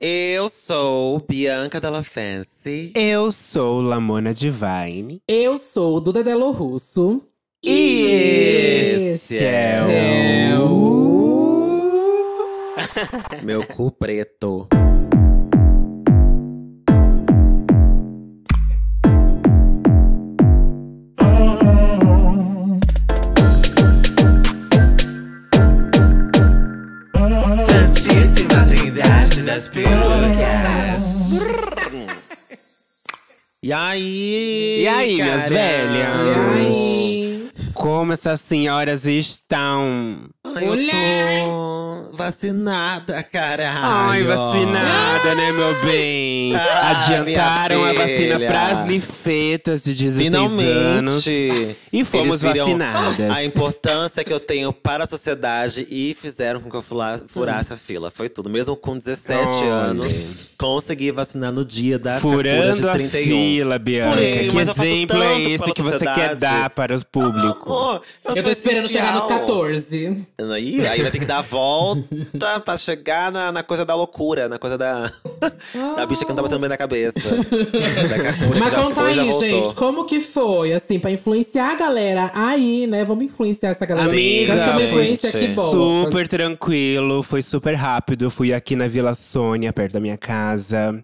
Eu sou Bianca Della Fancy. Eu sou Lamona Divine. Eu sou Duda Delo Russo. E esse é o. Meu cu preto. Das Perucas. E aí? E aí, minhas velhas? E aí? Como essas senhoras estão? Ai, eu tô vacinada, caralho. Ai, vacinada, né, meu bem? Ah, Adiantaram a vacina filha. pras linfetas de 16 anos. Finalmente. E fomos viram vacinadas. A importância que eu tenho para a sociedade e fizeram com que eu fula- furasse a fila. Foi tudo. Mesmo com 17 Olha. anos, consegui vacinar no dia da Furando a de 31. fila, Bianca. Furei, que eu exemplo é esse que você quer dar para os públicos? Amor, Eu tô sou esperando chegar nos essencial. 14. Aí, aí vai ter que dar a volta pra chegar na, na coisa da loucura, na coisa da. da bicha que não tava também na cabeça. da Mas conta foi, aí, gente, como que foi, assim, pra influenciar a galera aí, né? Vamos influenciar essa galera. Amiga, que é uma influência que boa. Super tranquilo, foi super rápido. Fui aqui na Vila Sônia, perto da minha casa.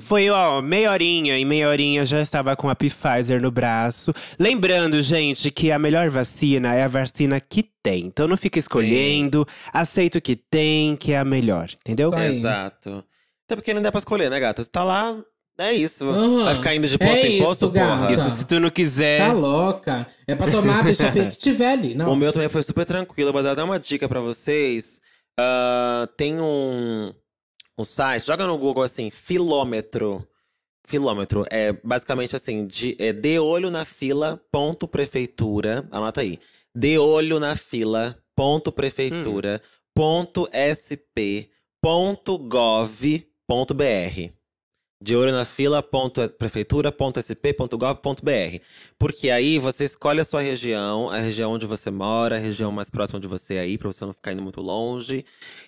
Foi, ó, meia horinha. Em meia horinha já estava com a Pfizer no braço. Lembrando, gente, que a melhor vacina é a vacina que tem. Então não fica escolhendo. Aceita o que tem, que é a melhor. Entendeu? Vai. Exato. Até porque não dá pra escolher, né, gata? Você tá lá, é isso. Aham. Vai ficar indo de posto É em posto, isso, gata. porra. Isso se tu não quiser. Tá louca. É pra tomar a bicha que tiver ali, não. O meu também foi super tranquilo. Eu vou dar uma dica pra vocês. Ah, tem um, um site, joga no Google assim, filômetro. Filômetro é basicamente assim, de, é de olho na fila, ponto prefeitura. Anota aí. De olho na fila, ponto prefeitura, ponto sp, ponto gov, ponto br. De olho na. Porque aí você escolhe a sua região, a região onde você mora, a região mais próxima de você aí, pra você não ficar indo muito longe.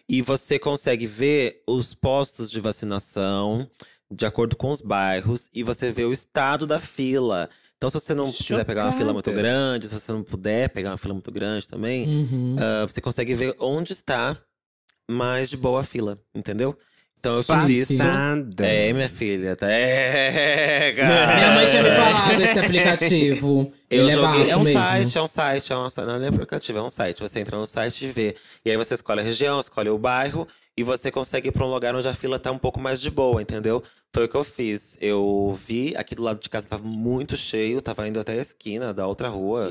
E você consegue ver os postos de vacinação de acordo com os bairros e você vê o estado da fila. Então, se você não quiser pegar uma fila muito grande, se você não puder pegar uma fila muito grande também, Uhum. ah, você consegue ver onde está mais de boa a fila, entendeu? Então eu fiz isso. É, minha filha, tá? É, cara. Minha mãe tinha me falado desse aplicativo. Eu Ele é joguei. bafo É um mesmo. site, é um site, é um site. Não é aplicativo, é um site. Você entra no site e vê. E aí você escolhe a região, escolhe o bairro e você consegue ir pra um lugar onde a fila tá um pouco mais de boa, entendeu? Foi o que eu fiz. Eu vi, aqui do lado de casa tava muito cheio, tava indo até a esquina da outra rua.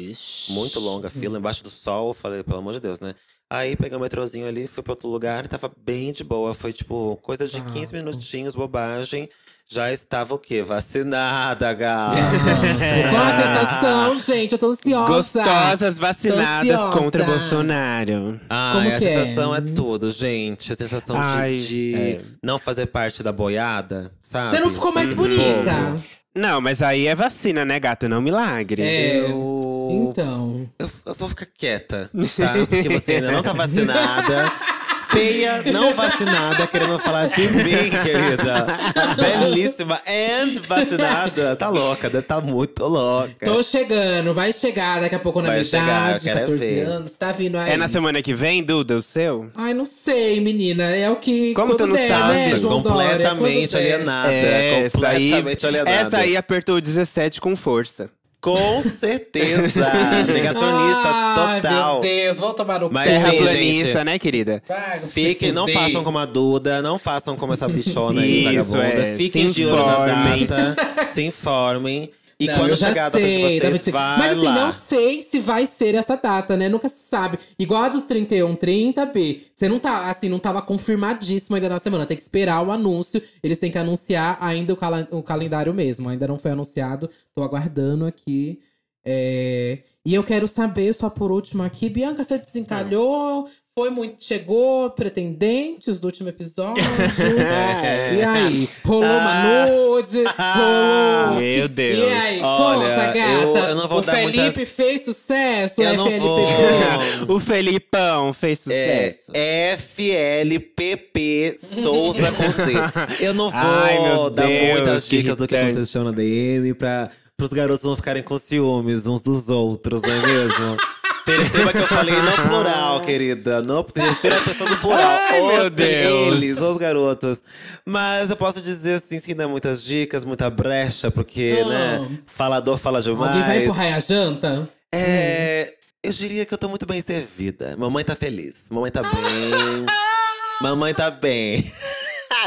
Muito longa a fila, embaixo do sol. Falei, pelo amor de Deus, né? Aí peguei o metrozinho ali, fui pra outro lugar e tava bem de boa. Foi tipo, coisa de 15 minutinhos, bobagem. Já estava o quê? Vacinada, gata. Qual a sensação, gente? Eu tô ansiosa. Gostosas vacinadas ansiosa. contra Bolsonaro. Ai, Como a que é? sensação é? tudo, gente. A sensação Ai, de, de é. não fazer parte da boiada, sabe? Você não ficou mais Uhum. bonita. Não, mas aí é vacina, né, gata? Não milagre. É. Eu... Então. eu. eu vou ficar quieta, tá? Porque você ainda não tá vacinada. Feia, não vacinada, querendo falar de mim, querida. Belíssima and vacinada. Tá louca, deve tá muito louca. Tô chegando, vai chegar daqui a pouco na Vai minha chegar, idade, eu quero 14 ver. anos. Tá vindo aí. É na semana que vem, Duda, o seu? Ai, não sei, menina. É o que. Como tu não der, sabe? né, João Dória? completamente alienada. essa aí, completamente alienada. essa aí apertou o 17 com força. Com certeza. Negacionista Ai, total. meu Deus, vou tomar no Mas Terraplanista, gente. né, querida? Vai, se Fiquem, não façam como a Duda, não façam como essa bichona aí, Isso, vagabunda. é. Fiquem de olho na data, se informem. E Não, quando eu já data de sei, vai Mas assim, lá. não sei se vai ser essa data, né? Nunca se sabe. Igual a dos 31, 30, B. Você não tá, assim, não tava confirmadíssimo ainda na semana. Tem que esperar o anúncio. Eles têm que anunciar ainda o, cala- o calendário mesmo. Ainda não foi anunciado. Tô aguardando aqui. É, E eu quero saber, só por último aqui, Bianca, você desencalhou? Foi muito. Chegou pretendentes do último episódio. E aí? Rolou uma nude? Rolou. Meu que- Deus. E aí? Olha, Conta, gata. eu- eu não vou o dar Felipe muitas- fez sucesso? Eu é não FLP? vou. o Felipão fez sucesso. É FLPP Souza com Z. Eu não vou Ai, meu dar Deus, muitas dicas do que aconteceu na DM pra, pros garotos não ficarem com ciúmes uns dos outros, não é mesmo? Perceba que eu falei no plural, querida. No terceira pessoa do plural. Ai, meu os, Deus. Eles, os garotos. Mas eu posso dizer assim, sem dar muitas dicas, muita brecha, porque, Ah. né? Falador fala demais. Alguém vai empurrar a janta? É. Eu diria que eu tô muito bem servida. Mamãe tá feliz. Mamãe tá bem. Mamãe tá bem.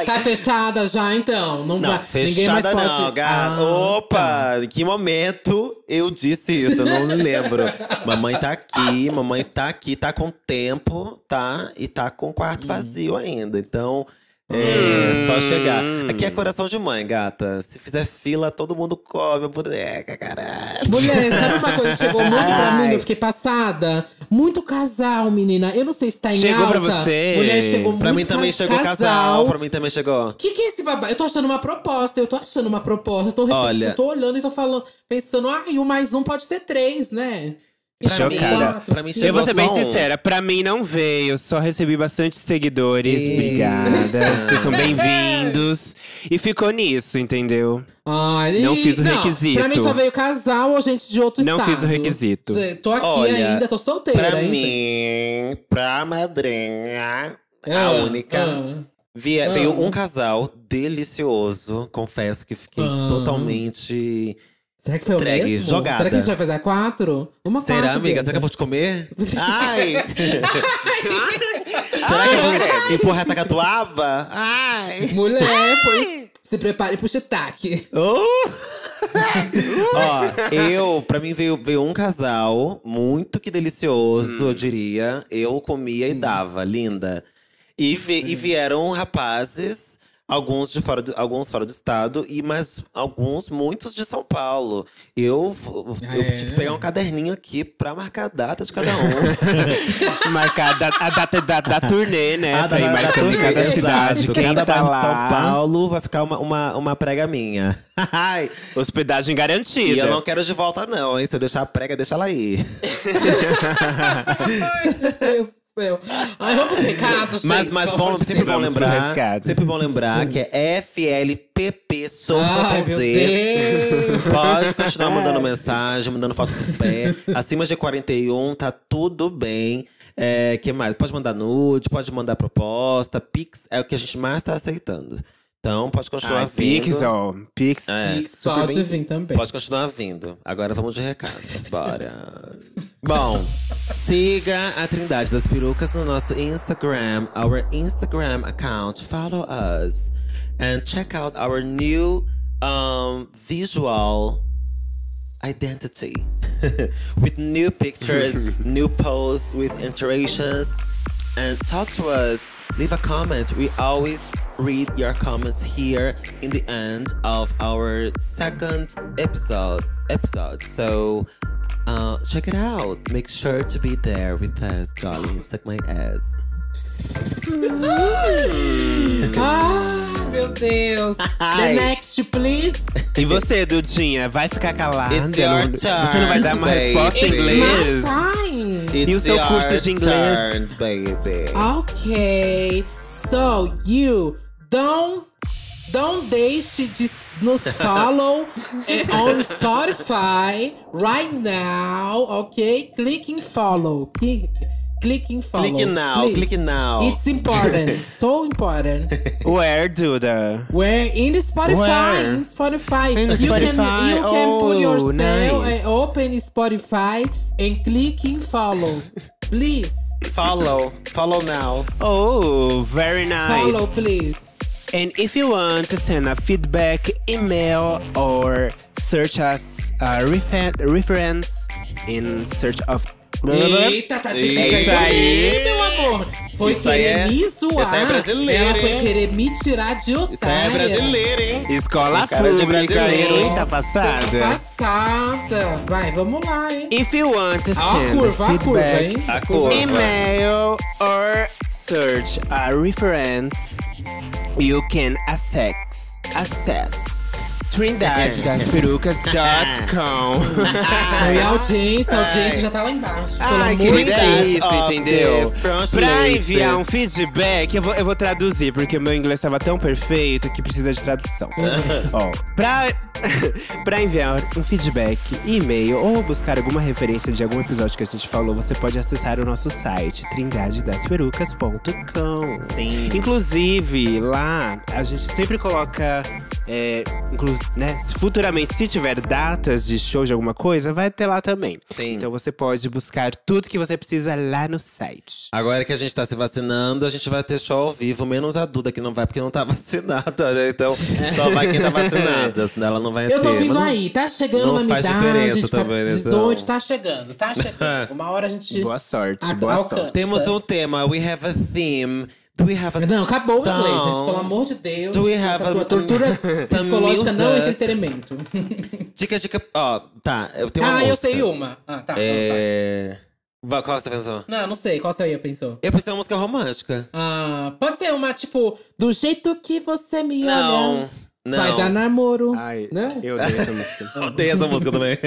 Tá fechada já, então? Não, Não, vai. Ninguém mais fechada pode. não, gata. Ah, Opa, em que momento eu disse isso? Eu não me lembro. mamãe tá aqui, mamãe tá aqui, tá com tempo, tá? E tá com o quarto Hum. vazio ainda. Então, é só chegar. Aqui é coração de mãe, gata. Se fizer fila, todo mundo come a boneca, caralho. Mulher, sabe uma coisa que chegou muito pra mim? Eu fiquei passada. Muito casal, menina. Eu não sei se tá em Chegou alta. pra você? Mulher, chegou Pra muito mim também ca- chegou casal. Pra mim também chegou. O que, que é esse babado? Eu tô achando uma proposta, eu tô achando uma proposta. Eu tô, repensando, Olha- eu tô olhando e tô falando, pensando, ah, e o mais um pode ser três, né? Pra Chegou mim- pra. Eu vou ser bem Só um. sincera, pra mim não veio, só recebi bastante seguidores. Eita. Obrigada. Vocês são bem-vindos. E ficou nisso, entendeu? Ai, Não fiz o não, requisito. Pra mim só veio casal ou gente de outro Não estado. fiz o requisito. Tô aqui Olha, ainda, tô solteira Pra ainda. mim, pra madrinha, a Ah, única. ah. Ah. Veio um casal delicioso. Confesso que fiquei Ah. totalmente. Será que foi o Entregue, mesmo? jogada. Será que a gente vai fazer a quatro? Uma Será, quatro, amiga? Bianca. Será que eu vou te comer? Ai! Será que eu vou empurrar essa catuaba? Ai! Mulher, pois se prepare pro shiitake. Oh! Ó, eu, pra mim veio, veio um casal muito que delicioso, eu diria. Eu comia e dava, linda. E, vi- e vieram rapazes, alguns de fora do, alguns fora do estado, e mas alguns, muitos de São Paulo. Eu, eu É. tive que pegar um caderninho aqui pra marcar a data de cada um. Marcar a da- a data da, da turnê, né? Ah, pra ir da- da turnê, cada exato. cidade. Quem cada tá de lá. São Paulo vai ficar uma, uma, uma prega minha. Ai, Hospedagem E garantida. eu não quero de volta, não, hein? Se eu deixar a prega, deixa ela aí. Ai, meu Deus céu. Ai, vamos recados, Mas, gente, mas bom, sempre bom Vamos pro lembrar. rescate. Sempre bom lembrar que é FLPP Souza Ai, com meu Z. Deus. Pode continuar mandando mensagem, mandando foto do pé. Acima de 41, tá tudo bem. É, que mais? Pode mandar nude, pode mandar proposta. Pix é o que a gente mais tá aceitando. Então, pode continuar Ai, vindo. Pix, ó. Pix. É, pode bem- vir também. Pode continuar vindo. Agora vamos de recado. Bora. Bom, siga a Trindade das Perucas no nosso Instagram, our Instagram account. Follow us and check out our new um, visual identity with new pictures, new posts with iterations, and talk to us. Leave a comment. We always read your comments here in the end of our second episode. Episode. So uh, check it out. Make sure to be there with us, darling. Suck my ass. Ai, meu Deus. The next, please. E você, Dudinha, vai ficar calada? It's your Não- Você não vai dar uma turn, resposta em baby. inglês? My time. It's o seu curso de inglês? turn, baby. Ok. So, you don't don't deixe de nos follow eh, on Spotify right now, ok? Click in follow. Click in follow. Click now, please. click now. It's important. so important. Where, Duda? Where in the Spotify, Where? in Spotify, In you Spotify. can you can put Oh, yourself nice. uh, open Spotify and clicking follow, please. Follow. Follow now. Oh, very nice. Follow, please. And if you want to send a feedback email or search us a refer- reference in search of Eita, tá difícil Isso aí, meu amor. Foi Isso aí querer é- me zoar. isso aí é brasileiro, Ela foi hein? querer me tirar de Isso otária. aí é brasileiro, hein? Escola Cara de pública, brasileiro. heroína Nossa, passada. Passada. Vai, vamos lá, hein? If you want to Ó a send curva, a curva, feedback, hein? A curva. email or search a reference, you can access access trindadedasperucas.com. Não, e a audiência, a audiência já tá lá embaixo. Pelo Ai, amor que de Deus. of entendeu? Pra enviar um feedback, eu vou, eu vou traduzir, porque meu inglês tava tão perfeito que precisa de tradução. Ó, pra, pra enviar um feedback, e-mail ou buscar alguma referência de algum episódio que a gente falou, você pode acessar o nosso site, trindadedasperucas.com. Sim. Inclusive, lá a gente sempre coloca. É, né, futuramente, se tiver datas de show de alguma coisa, vai ter lá também. Sim. Então você pode buscar tudo que você precisa lá no site. Agora que a gente tá se vacinando, a gente vai ter show ao vivo, menos a Duda que não vai porque não tá vacinada, né? Então só vai quem tá vacinada, senão ela não vai Eu tô ter. vindo aí, tá chegando não uma faz idade diferença de também, né, 18, então. tá chegando, tá chegando. Uma hora a gente. Boa sorte, a- boa alcança. sorte. Temos um tema, we have a theme. Do we have a Não, acabou o song? inglês, gente. Pelo amor de Deus. Do we have a tua a- tortura psicológica não é entretenimento. Dica, dica. Ó, tá, eu tenho uma ah, eu sei uma. Ah, tá. É. Va- Qual você pensou? Não, não sei. Qual você aí pensou? Eu pensei uma música romântica. Ah, pode ser uma, tipo, do jeito que você me Não, olha. não. Vai dar namoro. Ai, né? eu odeio essa música. Odeio essa música também.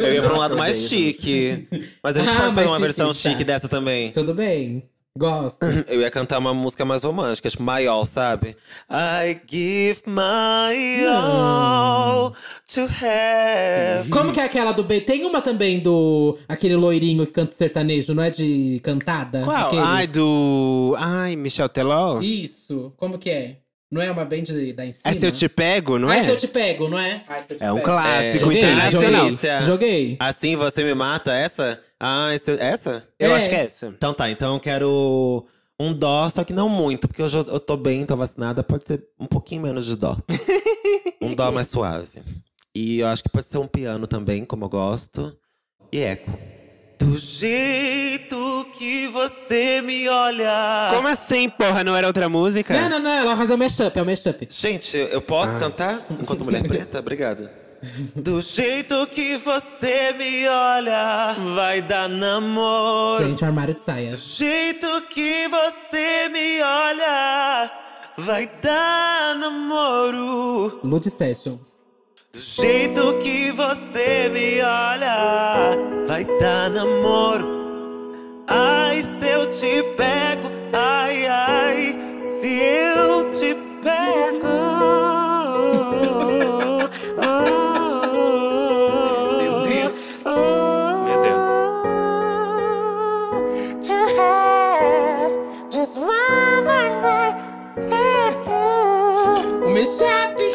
Eu ia pra um lado mais chique. Mas a gente Ah, pode fazer uma chique, versão tá. chique dessa também. Tudo bem. Gosto. Eu ia cantar uma música mais romântica, tipo My All, sabe? I give my all to have. Como que é aquela do B? Tem uma também do. Aquele loirinho que canta sertanejo, não é de cantada? Qual? Aquele- Ai, do. Ai, Michel Teló? Isso. Como que é? Não é uma band de, da em cima? É se eu te pego, não Ai, é? se eu te pego, não é? Ai, se eu te É um pego. clássico Joguei, internacional. joguei. Joguei. Assim você me mata? Essa? Ah, esse- essa? Eu É. acho que é essa. Então tá, então eu quero um dó, só que não muito, porque hoje eu, eu tô bem, tô vacinada, pode ser um pouquinho menos de dó. um dó mais suave. E eu acho que pode ser um piano também, como eu gosto. E eco. Do jeito que você me olha. Como assim, porra? Não era outra música? Não, não, não. Ela vai fazer o mashup, é o mashup. Gente, eu posso cantar enquanto mulher preta? Obrigado. Do jeito que você me olha, vai dar namoro. Gente, armário de saia. Do jeito que você me olha, vai dar namoro. Lud Session. Do jeito que você me olha, vai dar namoro. Ai, se eu te pego, ai, ai, se eu te pego.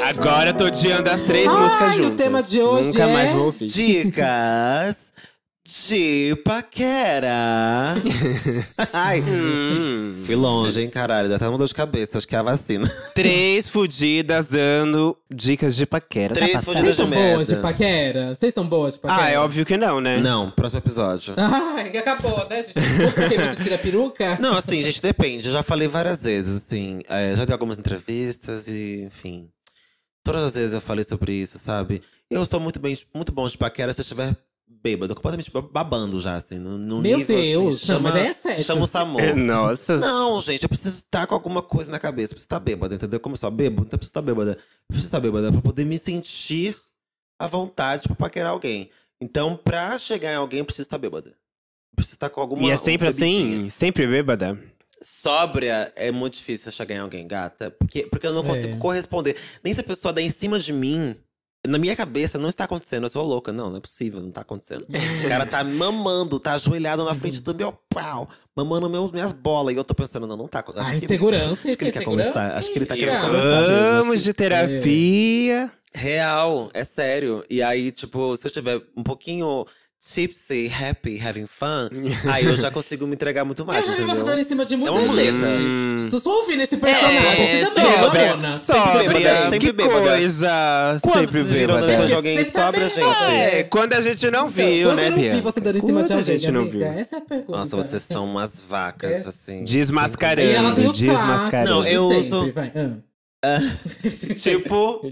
Agora eu tô odiando as três Ai, músicas o juntas. tema de hoje Nunca é- mais vou ouvir. Dicas de paquera. Ai, fui longe, hein, caralho. Dá até uma dor de cabeça, acho que é a vacina. Três fudidas dando dicas de paquera. Tá Três fudidas Vocês são de boas de paquera? Vocês são boas de paquera? Ah, é óbvio que não, né? Não, próximo episódio. Ai, que acabou, né, gente? Porque você tira a peruca? Não, assim, gente, depende. Eu já falei várias vezes, assim. é, já dei algumas entrevistas e, enfim. Todas as vezes eu falei sobre isso, sabe? Eu sou muito, bem, muito bom de paquera se eu estiver bêbado, completamente babando já, assim. No, no Meu nível, assim, Deus, não, chama, mas aí é sério. Chama o Samu. É, Nossa. Não, gente, eu preciso estar com alguma coisa na cabeça. Eu preciso estar bêbada, entendeu? Como eu sou bêbado, então eu preciso estar bêbada. Eu preciso estar bêbada pra poder me sentir à vontade pra paquerar alguém. Então, pra chegar em alguém, eu preciso estar bêbada. Eu preciso estar com alguma E é sempre assim? Sempre bêbada? Sóbria é muito difícil eu chegar em alguém, gata. Porque, porque eu não consigo É. corresponder. Nem se a pessoa der em cima de mim. Na minha cabeça não está acontecendo, eu sou louca. Não, não é possível, não tá acontecendo. O cara tá mamando, tá ajoelhado na frente do meu pau, mamando meu, minhas bolas. E eu tô pensando, não, não tá acontecendo. Ah, insegurança, acho que ele é quer conversar. Acho que ele tá querendo. Acho Vamos de terapia. Real, é sério. E aí, tipo, se eu tiver um pouquinho tipsy, happy, having fun, aí eu já consigo me entregar muito mais, Eu já vi entendeu? você dando em cima de muita É gente. muleta. Estou só ouvindo esse personagem. É, você também, sobre. Lamona. Sóbria, bêbada, sempre que bêbada. coisa. Quando sempre vocês viram bêbada. de Porque alguém sobra, gente? É, quando a gente não viu, Quando né, eu não Bia? vi você dando em cima de Quando a alguém, gente não amiga? viu. Essa é a pergunta. Nossa, vocês são umas vacas, É. assim. Desmascarando. E ela tem os desmascarando. Não, de eu sempre, uso- vai. Ah. Tipo,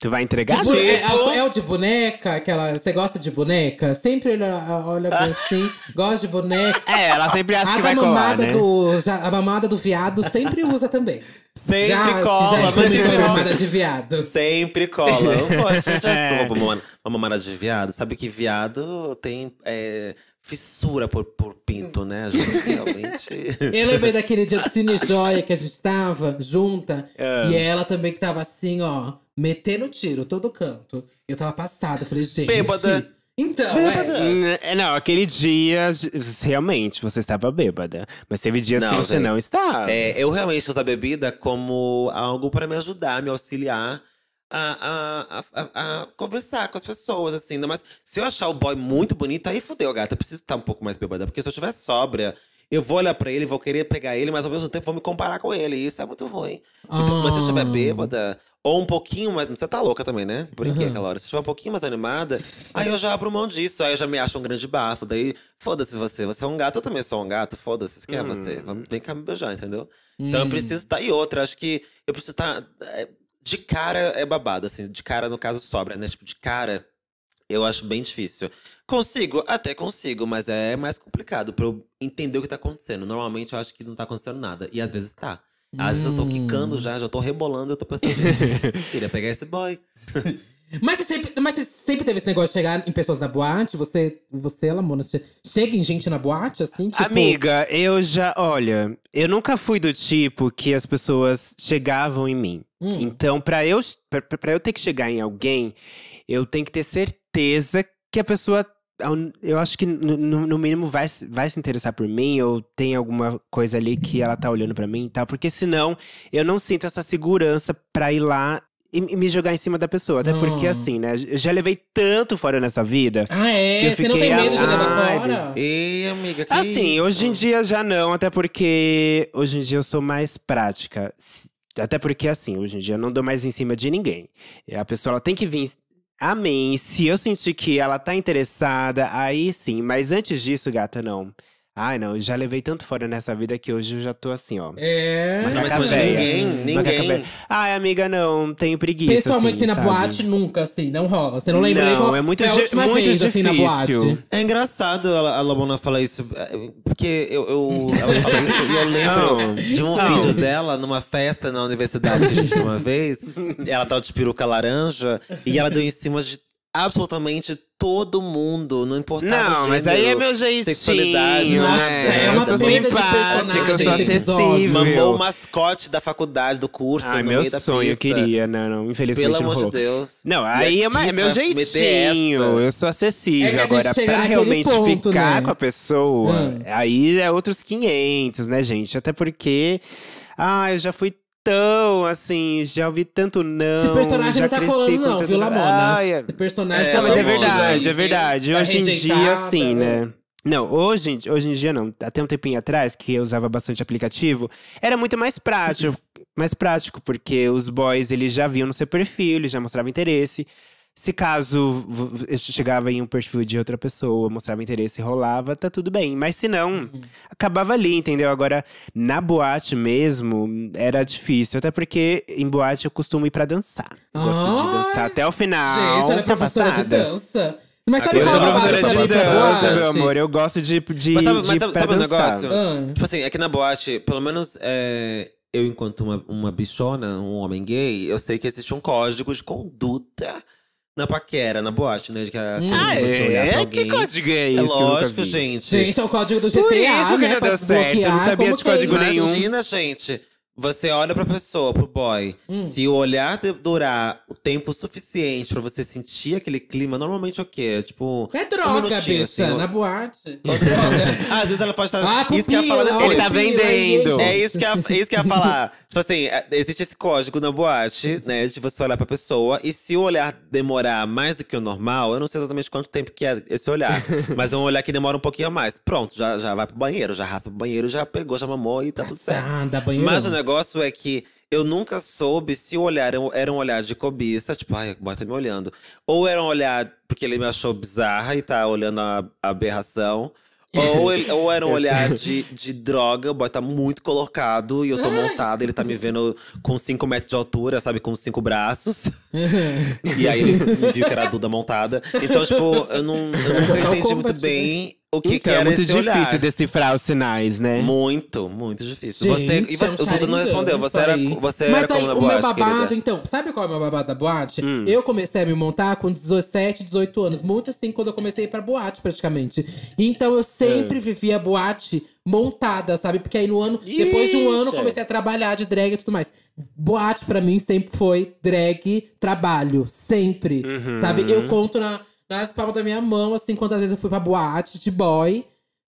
tu vai entregar? Tipo, é, é o- é o de boneca, aquela. Você gosta de boneca? Sempre olha, olha assim, gosta de boneca. É, ela sempre acha A que vai colar, né? do. Já, a mamada do viado sempre usa também. sempre já, cola, já mas sempre- mamada de viado. Sempre cola. Eu gosto, já experimentou uma mamada- uma mamada de viado. Sabe que viado tem é, fissura por, por pinto, né? A gente realmente. Eu lembrei daquele dia do Cine Joia que a gente tava junta. É. E ela também que tava assim, ó, metendo tiro todo canto. Eu tava passada, falei, gente. Bêbada. Então, é. Hum, é, Não, aquele dia, realmente, você estava bêbada. Mas teve dias que Não, você gente. não estava. É, eu realmente uso a bebida como algo pra me ajudar, me auxiliar a, a, a, a- a conversar com as pessoas, assim. Mais se eu achar o boy muito bonito, aí fudeu, gata. Eu preciso estar um pouco mais bêbada. Porque se eu estiver sóbria, eu vou olhar pra ele, vou querer pegar ele, mas ao mesmo tempo vou me comparar com ele. E isso é muito ruim. Então, Mas se eu estiver Ah. bêbada, ou um pouquinho mais. Você tá louca também, né? Brinquei Uhum. aquela hora. Se estiver um pouquinho mais animada, aí eu já abro mão disso. Aí eu já me acho um grande bafo. Daí, foda-se você. Você é um gato, eu também sou um gato. Foda-se. Quem é você? Vamos, vem cá me beijar, entendeu? Então eu preciso estar. E outra, acho que eu preciso estar. é, de cara é babado, assim. De cara, no caso, sobra, né? Tipo, de cara. Eu acho bem difícil. Consigo? Até consigo, mas é mais complicado pra eu entender o que tá acontecendo. Normalmente eu acho que não tá acontecendo nada. E às vezes tá. Às vezes eu tô quicando já, já tô rebolando, eu tô pensando, gente, queria pegar esse boy. Mas você, sempre, mas você sempre teve esse negócio de chegar em pessoas na boate? Você, você Lamona, você chega em gente na boate, assim? Tipo, Amiga, eu já. Olha, eu nunca fui do tipo que as pessoas chegavam em mim. Hum. Então, pra eu, pra, pra eu ter que chegar em alguém, eu tenho que ter certeza que a pessoa. Eu acho que no, no- mínimo vai, vai se interessar por mim, ou tem alguma coisa ali que ela tá olhando pra mim e tal. Porque senão eu não sinto essa segurança pra ir lá e, e me jogar em cima da pessoa. Até porque, assim, né? Já levei tanto fora nessa vida. Ah, é? que eu Você não tem fiquei, medo de levar ai, fora? Ei, amiga, que Assim, isso? hoje em dia já não, até porque hoje em dia eu sou mais prática. Até porque, assim, hoje em dia eu não dou mais em cima de ninguém. E A pessoa ela tem que vir a mim. Se eu sentir que ela tá interessada, aí sim. Mas antes disso, gata, não. Ai, não, eu já levei tanto fora nessa vida que hoje eu já tô assim, ó. É. Mas não, mas ninguém, ninguém. Ai, amiga, não, tenho preguiça. Pessoalmente, assim, assim, na sabe? boate, nunca, assim, não rola. Você não lembra nem Não, qual é muito foi a di- última muito vez, assim, na difícil. boate. É engraçado a, a Labona falar isso, é, porque eu, eu- ela fala isso e eu lembro Não. de um Não. vídeo dela numa festa na universidade que a gente uma vez. Ela tava de peruca laranja e ela deu em cima de absolutamente todo mundo, não importava Não, o mas aí é meu jeitinho. sexualidade, Nossa, né? é uma eu sou perda de simpática, personagem eu sou esse episódio. acessível. Mamou o mascote da faculdade, do curso, Ai, no meu meio da sonho, eu queria. Não, não, infelizmente Pelo não amor de Deus. Não, aí é, uma- é meu jeitinho. Eu sou acessível. É Agora, pra realmente ponto, ficar né? com a pessoa, Hum. aí é outros 500, né, gente? Até porque. Ah, eu já fui tão, assim, já ouvi tanto não. Esse personagem já não tá colando, não, tanto viu, Lamona? Ai, é- Esse personagem É, tá mas é verdade, é verdade. tá Hoje em dia, assim, né? Não, hoje, em- hoje em dia não. Até um tempinho atrás, que eu usava bastante aplicativo, era muito mais prático. mais prático, porque os boys, eles já viam no seu perfil, eles já mostravam interesse. Se caso chegava em um perfil de outra pessoa, mostrava interesse e rolava, tá tudo bem. Mas se não, Uhum. acabava ali, entendeu? Agora, na boate mesmo, era difícil. Até porque em boate eu costumo ir pra dançar. Gosto de Ah, dançar até o final. Gente, ela é professora de passada. dança. Mas sabe qual é professora de dança, meu amor. Eu gosto de, de, Mas sabe, de mas sabe, sabe um negócio? Ah. Tipo assim, aqui na boate, pelo menos é, eu, enquanto uma, uma bichona, um homem gay, eu sei que existe um código de conduta na paquera, na boate, né? De que a, Hum. Ah, é? Que código é esse? É lógico, gente. Gente, é o código do GTA, Por isso que né? não deu certo, eu não sabia como de é código isso? nenhum. Imagina, gente. Você olha pra pessoa, pro boy. Hum. Se o olhar durar o tempo suficiente pra você sentir aquele clima, normalmente é o quê? Tipo. É um droga, minutinho, bicha, assim, na boate. Ah, Às vezes ela pode estar. Ah, isso que ia falar pupila, depois. Ele tá pupila, vendendo. É isso que eu, é isso que ia falar. tipo assim, é, existe esse código na boate, né? De você olhar pra pessoa. E se o olhar demorar mais do que o normal, eu não sei exatamente quanto tempo que é esse olhar. mas é um olhar que demora um pouquinho a mais. Pronto, já, já vai pro banheiro, já arrasta pro banheiro, já pegou, já mamou e tá tudo certo. Passada, banheiro. Mas o negócio é que eu nunca soube se o olhar era um- era um olhar de cobiça, tipo, ai, o boy tá me olhando. Ou era um olhar porque ele me achou bizarra e tá olhando a, a aberração. Ou, ele- ou era um olhar de, de droga, o boy tá muito colocado e eu tô montada, ele tá me vendo com 5 metros de altura, sabe, com cinco braços. e aí ele viu que era a Duda montada. Então, tipo, eu, não, eu nunca entendi muito bem o que, que Então, era é muito esse difícil olhar. decifrar os sinais, né? Muito, muito difícil. Gente, você, e você, é um o Duda não respondeu. Você era, você Mas era aí, como na o boate, meu babado, querida? então, sabe qual é o meu babado da boate? Hum. Eu comecei a me montar com 17, 18 anos. Muito assim, quando eu comecei a ir pra boate, praticamente. Então eu sempre É. vivia boate montada, sabe? Porque aí no ano, depois de um ano, eu Ixi. comecei a trabalhar de drag e tudo mais. Boate pra mim sempre foi drag, trabalho. Sempre. Uhum. Sabe? Eu conto na, nas palmas da minha mão, assim, quantas vezes eu fui pra boate de boy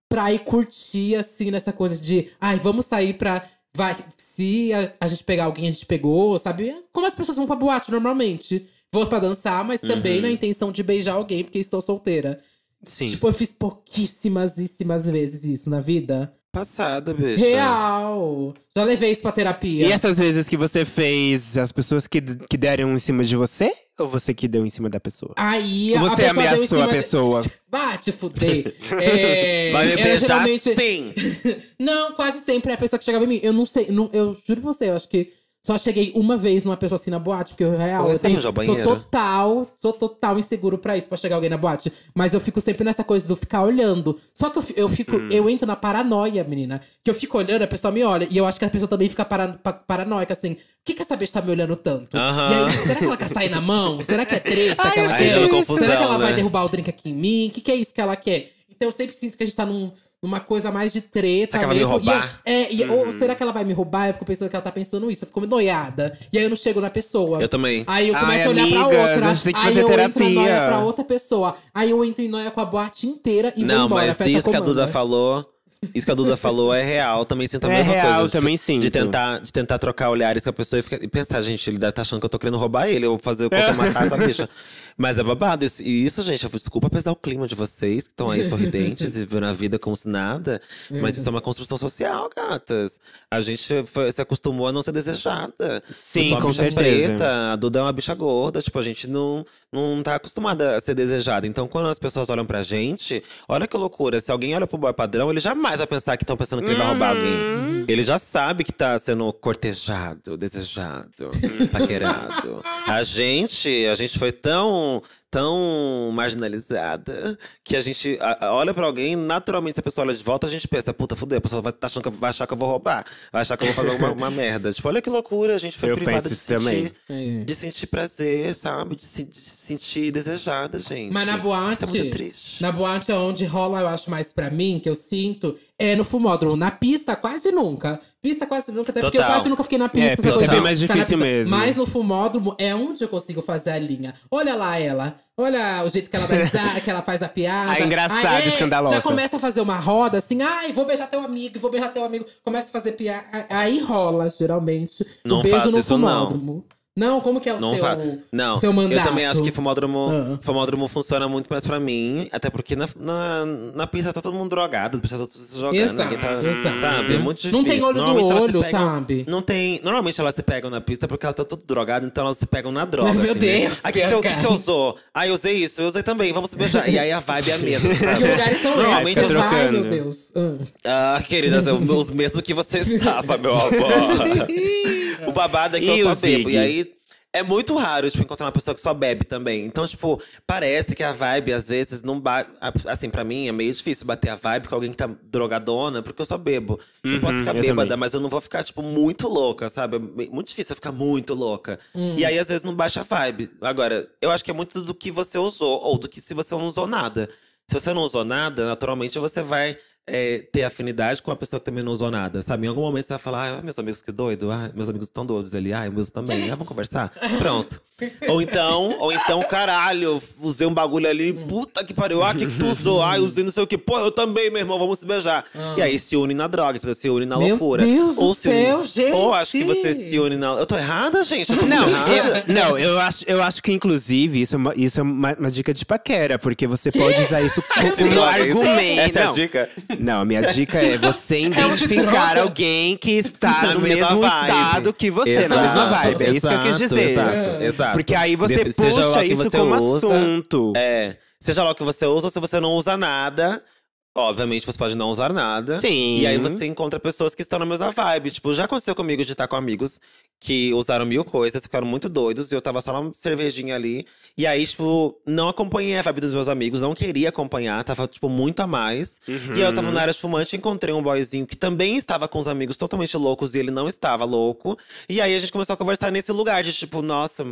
pra ir curtir, assim, nessa coisa de… Ai, vamos sair pra… Vai, se a, a gente pegar alguém, a gente pegou, sabe? Como as pessoas vão pra boate normalmente. Vou pra dançar, mas também Uhum. na intenção de beijar alguém, porque estou solteira. Sim. Tipo, eu fiz pouquíssimas vezes isso na vida. Passada, bicho. Real! Já levei isso pra terapia. E essas vezes que você fez, as pessoas que, que deram em cima de você? Ou você que deu em cima da pessoa? Aí Ou a você pessoa deu em ameaçou cima a de- pessoa? Bate, fuder. É, Vai me era beijar geralmente. sim. não, quase sempre é a pessoa que chegava em mim. Eu não sei, não, eu juro pra você, eu acho que só cheguei uma vez numa pessoa assim na boate, porque eu, real, eu tenho, sou total, sou total inseguro pra isso, pra chegar alguém na boate. Mas eu fico sempre nessa coisa do ficar olhando. Só que eu, fi- eu fico, Hum. eu entro na paranoia, menina. Que eu fico olhando, a pessoa me olha. E eu acho que a pessoa também fica para, pa- paranoica, assim. O que, que essa bicha tá me olhando tanto? Aham. E aí, será que ela quer sair na mão? Será que é treta que ela quer? será que ela vai né? derrubar o drink aqui em mim? O que, que é isso que ela quer? Então eu sempre sinto que a gente tá num- numa coisa mais de treta Será que ela vai me mesmo. E eu- roubar? é, e- ou será que ela vai me roubar? Eu fico pensando que ela tá pensando isso. Eu fico noiada. E aí eu não chego na pessoa. Eu também. Aí eu Ai, começo a olhar pra amiga, outra. a gente tem que aí fazer eu entro em terapia. noia pra outra pessoa. Aí eu entro em noia com a boate inteira e vou Não, embora. mas festa isso que a. Duda falou. Isso que a Duda falou é real, também sinto a É mesma real, coisa. também de, sinto. De tentar, de tentar trocar olhares com a pessoa e, ficar- e pensar, gente, ele deve estar achando que eu tô querendo roubar ele, vou fazer qualquer matar essa bicha. Mas é babado isso. E isso, gente, eu- desculpa pesar o clima de vocês, que estão aí sorridentes e vivendo a vida como se nada. Mas isso é uma construção social, gatas. A gente foi- se acostumou a não ser desejada. Sim, eu sou uma com bicha certeza. preta, a Duda é uma bicha gorda. Tipo, a gente não, não tá acostumada a ser desejada. Então, quando as pessoas olham pra gente, olha que loucura. Se alguém olha pro boy padrão, ele jamais vai pensar que estão pensando que ele vai roubar alguém. Ele já sabe que tá sendo cortejado, desejado, paquerado. A gente, a gente foi tão, tão marginalizada que a gente olha pra alguém, naturalmente, se a pessoa olha de volta, a gente pensa, puta, fudeu, a pessoa vai, tá achando que, vai achar que eu vou roubar, vai achar que eu vou fazer alguma uma merda. Tipo, olha que loucura, a gente foi Eu privada de sentir, também. É. de sentir prazer, sabe? De se, de se sentir desejada, gente. Mas na boate, Isso é muito triste. na boate é onde rola, eu acho, mais pra mim, que eu sinto, é no fumódromo. Na pista, quase nunca. Pista, quase nunca. Até porque eu Total. quase nunca fiquei na pista. É, pista coisa é de mais difícil mesmo. Mas no fumódromo é onde eu consigo fazer a linha. Olha lá ela. Olha o jeito que ela, dá que ela faz a piada. A engraçada, Aí, é, escandalosa. Já começa a fazer uma roda assim, ai, vou beijar teu amigo, vou beijar teu amigo. Começa a fazer piada. Aí rola, geralmente, Não o beijo no isso, não. Não, como que é o Não, seu, não. seu mandato? eu também acho que fumódromo, Ah. fumódromo funciona muito mais pra mim. Até porque na, na, na pista tá todo mundo drogado, as pessoas tá tudo se jogando. Exato, tá, exato. Sabe? É muito difícil. Não tem olho no olho, pegam- sabe? Não tem. Normalmente elas se pegam na pista porque elas estão tudo drogadas, então elas se pegam na droga. Ai, meu assim, né? Deus, Aí o que, que você usou? Ah, eu usei isso, eu usei também, vamos se beijar. E aí a vibe é a mesma. Que lugares são Normalmente esses? Ai, meu Deus. Ah. Ah, querida, são os mesmos que você estava, meu amor. o babado é que E eu só bebo. Zig? E aí, é muito raro, tipo, encontrar uma pessoa que só bebe também. Então, tipo, parece que a vibe, às vezes, não bate… Assim, pra mim, é meio difícil bater a vibe com alguém que tá drogadona. Porque eu só bebo. eu posso ficar Uhum, eu bêbada, também. mas eu não vou ficar, tipo, muito louca, sabe? É muito difícil eu ficar muito louca. E aí, às vezes, não baixa a vibe. Agora, eu acho que é muito do que você usou. Ou do que se você não usou nada. Se você não usou nada, naturalmente você vai é, ter afinidade com uma pessoa que também não usou nada, sabe? Em algum momento você vai falar, ah, meus amigos que doido, ah, meus amigos estão doidos ali, ah, meus também, ah, vamos conversar? Pronto. Ou então, ou então, caralho, usei um bagulho ali, puta que pariu, ah, o que, que tu usou? Ah, eu usei não sei o que, pô, eu também, meu irmão, vamos se beijar. E aí se une na droga, se une na Meu loucura. Deus do ou se une- céu, gente! Ou acho que você se une na. Eu tô errada, gente? Eu tô Não, errada. eu, não eu, acho, eu acho que, inclusive, isso é uma, isso é uma, uma dica de paquera, porque você pode usar isso como argumento. Essa é a Não. dica? Não, a minha dica é você identificar drogas. alguém que está Na no mesmo vibe. estado que você, na mesma Exato, vibe. É isso que eu quis exato, dizer. Exato, exato. Porque aí você lá puxa isso você como usa, assunto. É. Seja lá o que você usa, ou se você não usa nada. Obviamente, você pode não usar nada. Sim. E aí você encontra pessoas que estão na mesma vibe. Tipo, já aconteceu comigo de estar com amigos que usaram mil coisas, ficaram muito doidos. E eu tava só uma cervejinha ali. E aí, tipo, não acompanhei a vibe dos meus amigos, não queria acompanhar, tava, tipo, muito a mais. E aí eu tava na área de fumante, encontrei um boyzinho que também estava com os amigos totalmente loucos e ele não estava louco. E aí a gente começou a conversar nesse lugar de, tipo, nossa,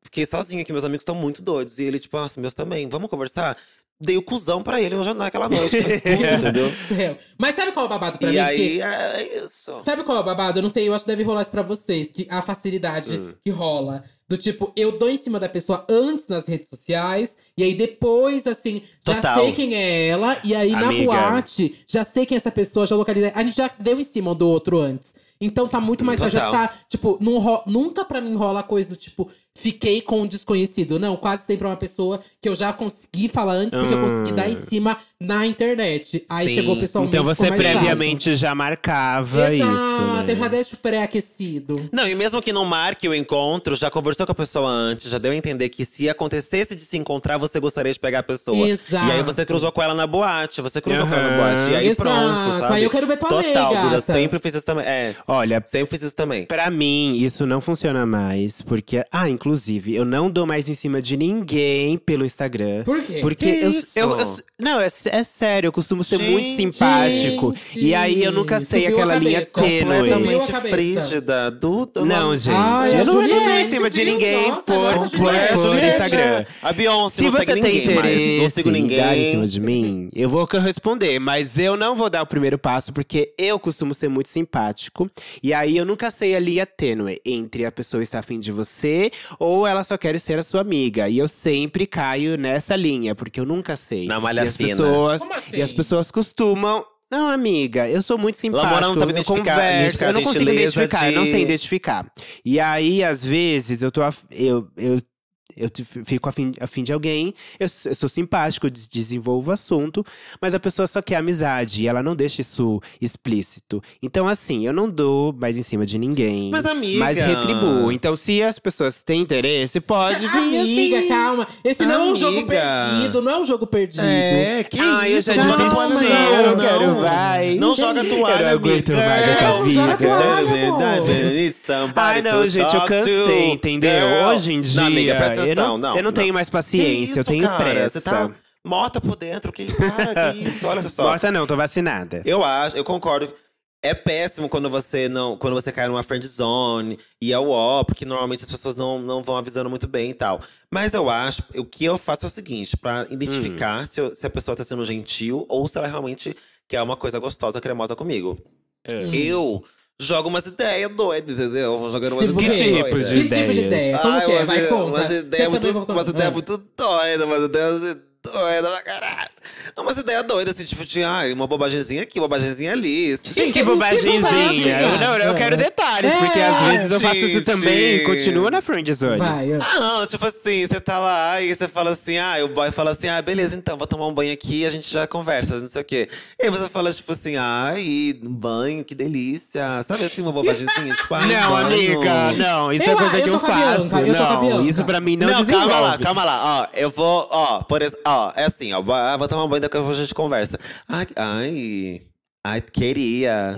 fiquei sozinho aqui, meus amigos estão muito doidos. E ele, tipo, nossa, meus também, vamos conversar? Dei o cuzão pra ele hoje naquela noite. Tudo, entendeu? É. Mas sabe qual é o babado pra E mim? aí, Porque- é isso. Sabe qual é o babado? Eu não sei, eu acho que deve rolar isso pra vocês. Que a facilidade Hum. que rola. Do tipo, eu dou em cima da pessoa antes nas redes sociais. E aí depois, assim, já Total. sei quem é ela. E aí na Amiga. boate, já sei quem é essa pessoa, já localizei. A gente já deu em cima um do outro antes. Então tá muito mais fácil. Já tá, tipo, ro- nunca pra mim rola a coisa do tipo, fiquei com um desconhecido. Não, quase sempre é uma pessoa que eu já consegui falar antes, porque eu consegui dar em cima na internet. Aí Sim. chegou pessoalmente. Então você fácil. previamente já marcava Exato, isso. eu Né? já deixo pré-aquecido. Não, e mesmo que não marque o encontro, já conversou com a pessoa antes, já deu a entender que se acontecesse de se encontrar, você gostaria de pegar a pessoa. Exato. E aí você cruzou com ela na boate, você cruzou com ela na boate. E aí Exato. pronto, sabe? Aí eu quero ver tua lei, Total, gata. eu sempre fiz isso também. É, Olha, sempre fiz isso também. Pra mim, isso não funciona mais, porque. Ah, inclusive, eu não dou mais em cima de ninguém pelo Instagram. Por quê? Porque Que eu, isso? eu- eu- Não, é, é sério, eu costumo ser muito Gente, simpático. e aí eu nunca sei subiu a aquela linha tênue. Completamente frígida, do, do Não, gente. Ai, eu não dar em cima de? Ninguém Nossa, por, nossa, por, por. Instagram. A Beyoncé Se não você segue tem ninguém mais. interesse Não sigo dar em ninguém. cima de mim, eu vou responder. Mas eu não vou dar o primeiro passo, porque eu costumo ser muito simpático. E aí eu nunca sei a linha tênue entre a pessoa estar afim de você ou ela só quer ser a sua amiga. E eu sempre caio nessa linha, porque eu nunca sei. Na malha e as fina. pessoas Como assim? E as pessoas costumam. Não, amiga, eu sou muito simpático. Lamora não sabe eu identificar- converso, identificar eu não consigo identificar, eu não de- sei identificar. E aí, às vezes, eu tô. af- Eu, eu, eu fico afim, afim de alguém, eu, eu sou simpático, eu des- desenvolvo o assunto, mas a pessoa só quer amizade e ela não deixa isso explícito. Então, assim, eu não dou mais em cima de ninguém. Mas, amiga- Mas retribuo. Então, se as pessoas têm interesse, pode vir. Amiga, assim. calma. Esse não é um jogo perdido, não é um jogo perdido. É, que Ai, eu isso, já não disse joga sim, toalha, eu não não. quero mais. Não joga toalha, Eu não aguento amiga. mais essa Não, joga vida. toalha. Ai, não, gente, eu cansei, entendeu? Hoje em dia, Não, amiga, presta eu atenção. não, eu não tenho mais paciência, eu isso, tenho cara? pressa. Você tá morta por dentro. Que, cara, que isso, olha só. Morta não, tô vacinada. Eu acho, eu concordo. É péssimo quando você não, quando você cai numa friend zone e é o ó, porque normalmente as pessoas não, não vão avisando muito bem e tal. Mas eu acho, o que eu faço é o seguinte, pra identificar se, eu- se a pessoa tá sendo gentil ou se ela realmente quer uma coisa gostosa, cremosa comigo. Eu jogo umas ideias doidas, entendeu? Eu Vou jogando umas Tipo Que ideias quê? tipos doidas. de Que tipo de ideia? Como Ai, que é? Vai, conta. Umas ideias muito, umas ideias Ah. muito doidas, umas ideias doidas pra caralho. Umas ideias doidas, assim, tipo, de ai, uma bobagemzinha aqui, uma bobagemzinha ali. Que, que bobagemzinha. Eu, não, eu quero detalhes, É, porque às vezes eu faço isso gente. também e continua na friend zone. Vai, eu- Ah, não, tipo assim, você tá lá e você fala assim, ah, o boy fala assim, ah, beleza, então, vou tomar um banho aqui e a gente já conversa, não sei o quê. E aí você fala, tipo assim, ai, um banho, que delícia. Sabe assim, uma bobagemzinha? tipo, ai, Não, banho. amiga, não, isso Eu- é coisa eu que eu a Bianca, faço. eu Não, isso pra mim não, Não, desenvolve. calma lá, calma lá. Ó, eu vou, ó, por ó, é assim, ó, ah, vou tomar um banho, daqui a pouco a gente conversa. Ai, ai, Ai, queria.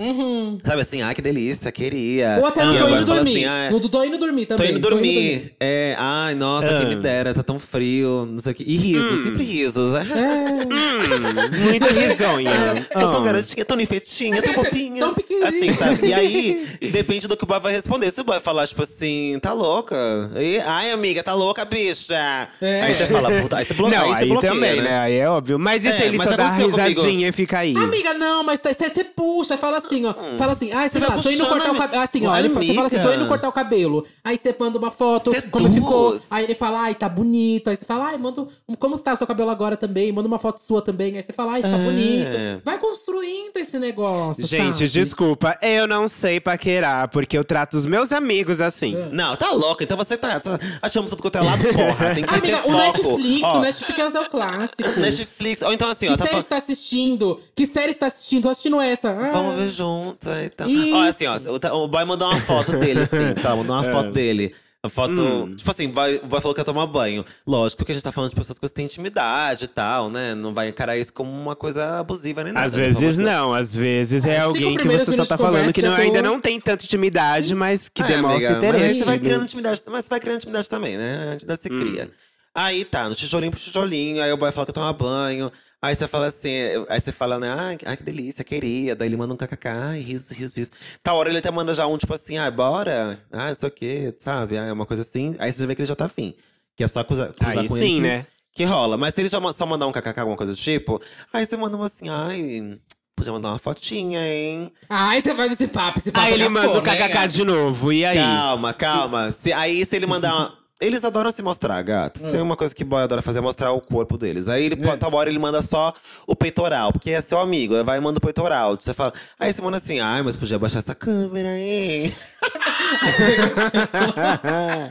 Sabe assim, ai, que delícia, queria. Uhum. Ou até no tô indo dormir. assim, ai, no tô indo dormir Tô também. indo dormir. É, ai, nossa, Ah. quem me dera, tá tão frio, não sei o quê. E risos, Hum. sempre risos. É. Muito risonha. Sou tão Ah. garotinha, tão ninfetinha, tão bobinha. Tão pequenininha. Assim, sabe? E aí, depende do que o boy vai responder. Se o boy falar, tipo assim, tá louca? E, ai, amiga, tá louca, bicha? É. Aí você fala, puta, aí você bloqueia. Não, aí, você aí bloqueia, também, né? Aí é óbvio. Mas e se É, ele mas só dá aconteceu comigo. risadinha e fica aí? Amiga, não, mas você você puxa, fala assim, ó. Fala assim, ah, sei Hum. lá, tô indo puxando, cortar o cabelo. Assim, ó, Ué, ele, fa- você fala assim, tô indo cortar o cabelo. Aí você manda uma foto, Seduz. como ficou. Aí ele fala, ai, tá bonito. Aí você fala, ai, manda. Como está o seu cabelo agora também? Manda uma foto sua também. Aí você fala, ai, está É. bonito. Vai construindo esse negócio. Gente, sabe? desculpa, eu não sei paquerar, porque eu trato os meus amigos assim. Não, tá louca. Então você tá, tá achando tudo quanto é lado, porra. Tem que Amiga, ter o foco. Netflix, Ó, o Netflix é o clássico. Netflix. Ou então assim, Que ó, tá série falando. está assistindo? Que série está assistindo? Assistindo essa. Ah. Vamos ver junto. Então. Isso. Ó, assim, ó, o, o boy mandou uma foto dele, assim, sabe? Mandou É. uma foto dele. A foto. Hum. Tipo assim, vai, o boy falou que ia tomar banho. Lógico que a gente tá falando de pessoas que têm intimidade e tal, né? Não vai encarar isso como uma coisa abusiva nem nada. Às né? vezes não, às vezes é Cinco alguém que você só tá falando que não, tô- ainda não tem tanta intimidade, mas que É, demonstra amiga, Mas interesse. você vai criando intimidade, mas você vai criando intimidade também, né? A intimidade se cria. Aí tá, no tijolinho pro tijolinho, aí o boy fala que toma banho. Aí você fala assim, aí você fala, né? Ai, ai, que delícia, queria. Daí ele manda um kkk, ai, riso, riso, riso. Tal hora ele até manda já um, tipo assim, ai, bora. Ah, não sei o quê, sabe? Ah, é uma coisa assim. Aí você já vê que ele já tá afim. Que é só cruzar, cruzar Aí com sim, ele. que- né? Que rola. Mas se ele já ma- só mandar um kkk, alguma coisa do tipo, aí você manda um assim, ai, podia mandar uma fotinha, hein? Ai, você faz esse papo, esse papo. Aí ele manda o cafona, né, kkk de novo, e aí? Calma, calma. Se, aí se ele mandar uma... Eles adoram se mostrar, gato. Tem uma coisa que boy adora fazer é mostrar o corpo deles. Aí ele, É. tal hora ele manda só o peitoral, porque é seu amigo. Vai e manda o peitoral. Você fala, aí você manda assim, ai, mas podia baixar essa câmera, hein?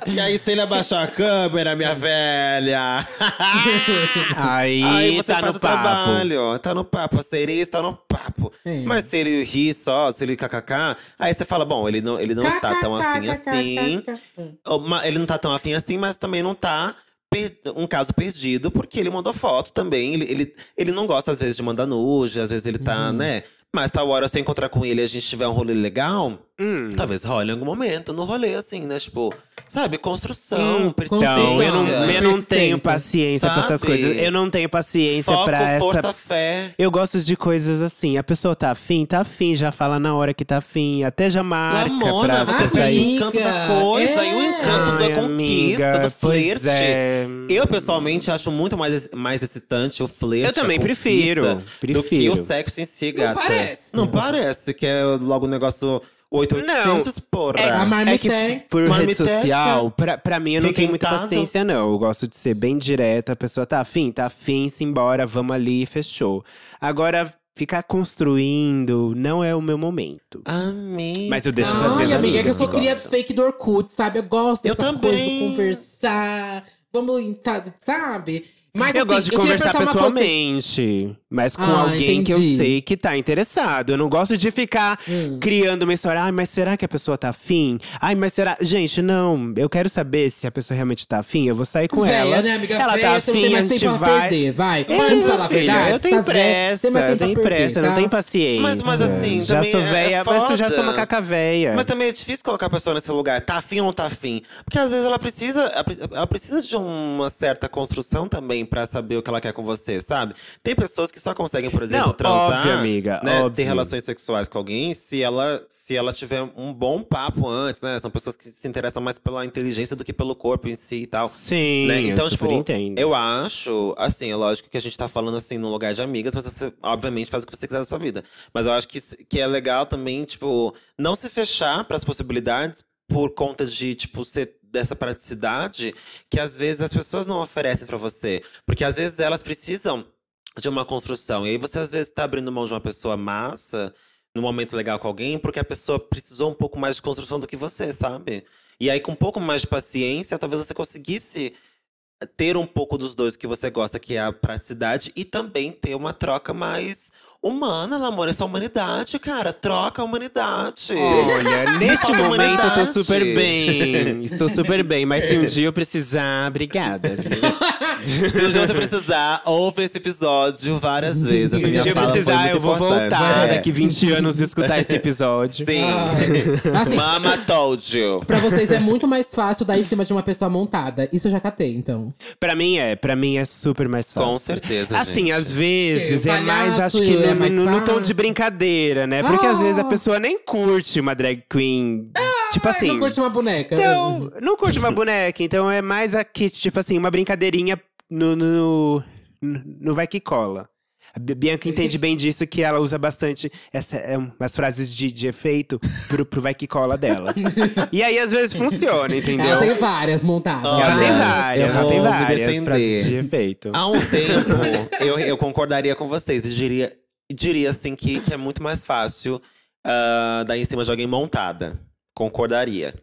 E aí, se ele abaixar a câmera, minha velha. Aí, Aí você tá faz no o papo. trabalho, tá no papo, a sereia está no papo. É. Mas se ele ri só, se ele kkk, aí você fala, bom, ele não, ele não está tão afim assim. Ele não tá tão afim assim, mas também não tá um caso perdido, porque ele mandou foto também. Ele, ele, ele não gosta, às vezes, de mandar nude, às vezes ele tá, Uhum. né? Mas tal hora você encontrar com ele e a gente tiver um rolê legal, Hum. talvez role em algum momento, no rolê, assim, né? Tipo, sabe, construção, persistência. Então, eu não, eu não tenho paciência pra essas Sabe? coisas. Eu não tenho paciência Foco, pra essa. força, fé. Eu gosto de coisas assim. A pessoa tá afim, tá afim, já fala na hora que tá afim, até já marca Lamona, pra você você tem o sair. encanto da Amiga, coisa e o é. encanto da Ai, conquista, amiga, do flerte. é. Eu, pessoalmente, acho muito mais, mais excitante o flerte. Eu também conquista, prefiro, Do que prefiro. o sexo em si, gata. parece. Não parece, que é logo o negócio 8800, porra. É, A é que Marmitex. por rede Marmitex, social, pra, pra mim eu não tenho muita paciência, não. Eu gosto de ser bem direta. A pessoa tá afim, tá afim, simbora, vamos ali, fechou. Agora, ficar construindo não é o meu momento. Amiga. Mas eu deixo pras minhas Ai, amiga, é que eu amigas sou que cria fake do Orkut, sabe? Eu gosto Eu dessa coisa também. do conversar. Vamos entrar, sabe? Mas eu assim, gosto de eu conversar coisa- pessoalmente, mas com Ah, alguém que eu entendi. sei que tá interessado. Eu não gosto de ficar Hum. criando uma história. Ai, mas será que a pessoa tá afim? Ai, mas será. Gente, não. Eu quero saber se a pessoa realmente tá afim. Eu vou sair com Véia, ela. né, amiga? ela Véia, tá você não tem afim, a mais gente tempo vai. perder, vai. É, Vamos falar a verdade? Eu tenho Tá pressa, tem mais eu tempo tenho pressa, eu não tá? tenho paciência. Mas, mas assim, Já também sou é- velha, é mas eu já sou foda. uma caca velha. Mas também é difícil colocar a pessoa nesse lugar. Tá afim ou não tá afim? Porque às vezes ela precisa, ela pre- ela precisa de uma certa construção também pra saber o que ela quer com você, sabe? Tem pessoas que só conseguem, por exemplo, Não, transar, óbvio, amiga, né, ter óbvio. relações sexuais com alguém se ela, se ela tiver um bom papo antes, né? São pessoas que se interessam mais pela inteligência do que pelo corpo em si e tal. Sim, né? eu Então, super tipo, entendo. eu acho, assim, é lógico que a gente tá falando assim num lugar de amigas, mas você, obviamente, faz o que você quiser da sua vida. Mas eu acho que, que é legal também, tipo, não se fechar para as possibilidades por conta de, tipo, ser dessa praticidade que às vezes as pessoas não oferecem pra você. Porque às vezes elas precisam de uma construção. E aí você às vezes tá abrindo mão de uma pessoa massa, num momento legal com alguém, porque a pessoa precisou um pouco mais de construção do que você, sabe? E aí, com um pouco mais de paciência, talvez você conseguisse ter um pouco dos dois que você gosta, que é a praticidade, e também ter uma troca mais humana, amor. Essa humanidade, cara. Troca a humanidade. Olha, neste momento eu tô super bem. Estou super bem. Mas se um dia eu precisar, obrigada. viu? Se um dia você precisar, ouve esse episódio várias vezes. Se minha eu fala foi precisar, eu vou importante. voltar É. daqui 20 anos escutar esse episódio. Sim. Assim, Mama told you. pra vocês é muito mais fácil dar em cima de uma pessoa montada. Isso eu já catei, então. Pra mim é, pra mim é super mais fácil. Com certeza, Assim, gente. às vezes É, o é mais, acho que é no, mais no- no tom de brincadeira, né? Porque às Ah! vezes a pessoa nem curte uma drag queen. tipo assim. Não curte uma boneca. Então, não curte uma boneca, então é mais aqui, tipo assim, uma brincadeirinha no, no, no, no vai que cola. A Bi- Bianca entende bem disso, que ela usa bastante essa, é, umas frases de, de efeito pro, pro vai que cola dela. e aí, às vezes, funciona, entendeu? Ela tem várias montadas. Ela tem várias, eu ela tem várias frases de efeito. Há um tempo, eu, eu concordaria com vocês e diria, diria assim que, que é muito mais fácil ah, dar em cima de alguém montada. Concordaria.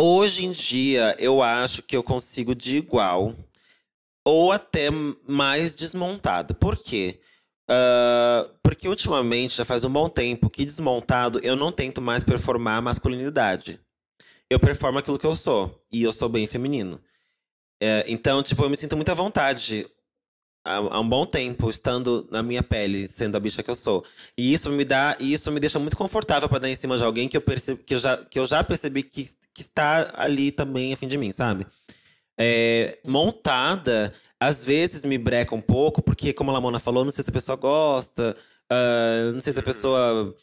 Hoje em dia, eu acho que eu consigo de igual ou até mais desmontada. Por quê? Ah, porque ultimamente, já faz um bom tempo que desmontado eu não tento mais performar a masculinidade. Eu performo aquilo que eu sou. E eu sou bem feminino. É, então, tipo, eu me sinto muito à vontade há, um bom tempo, estando na minha pele, sendo a bicha que eu sou. E isso me dá, e isso me deixa muito confortável pra dar em cima de alguém que eu, percebo, que eu, já, que eu já percebi que, que está ali também a fim de mim, sabe? É, montada, às vezes me breca um pouco, porque, como a Lamona falou, não sei se a pessoa gosta, ah, não sei se a pessoa.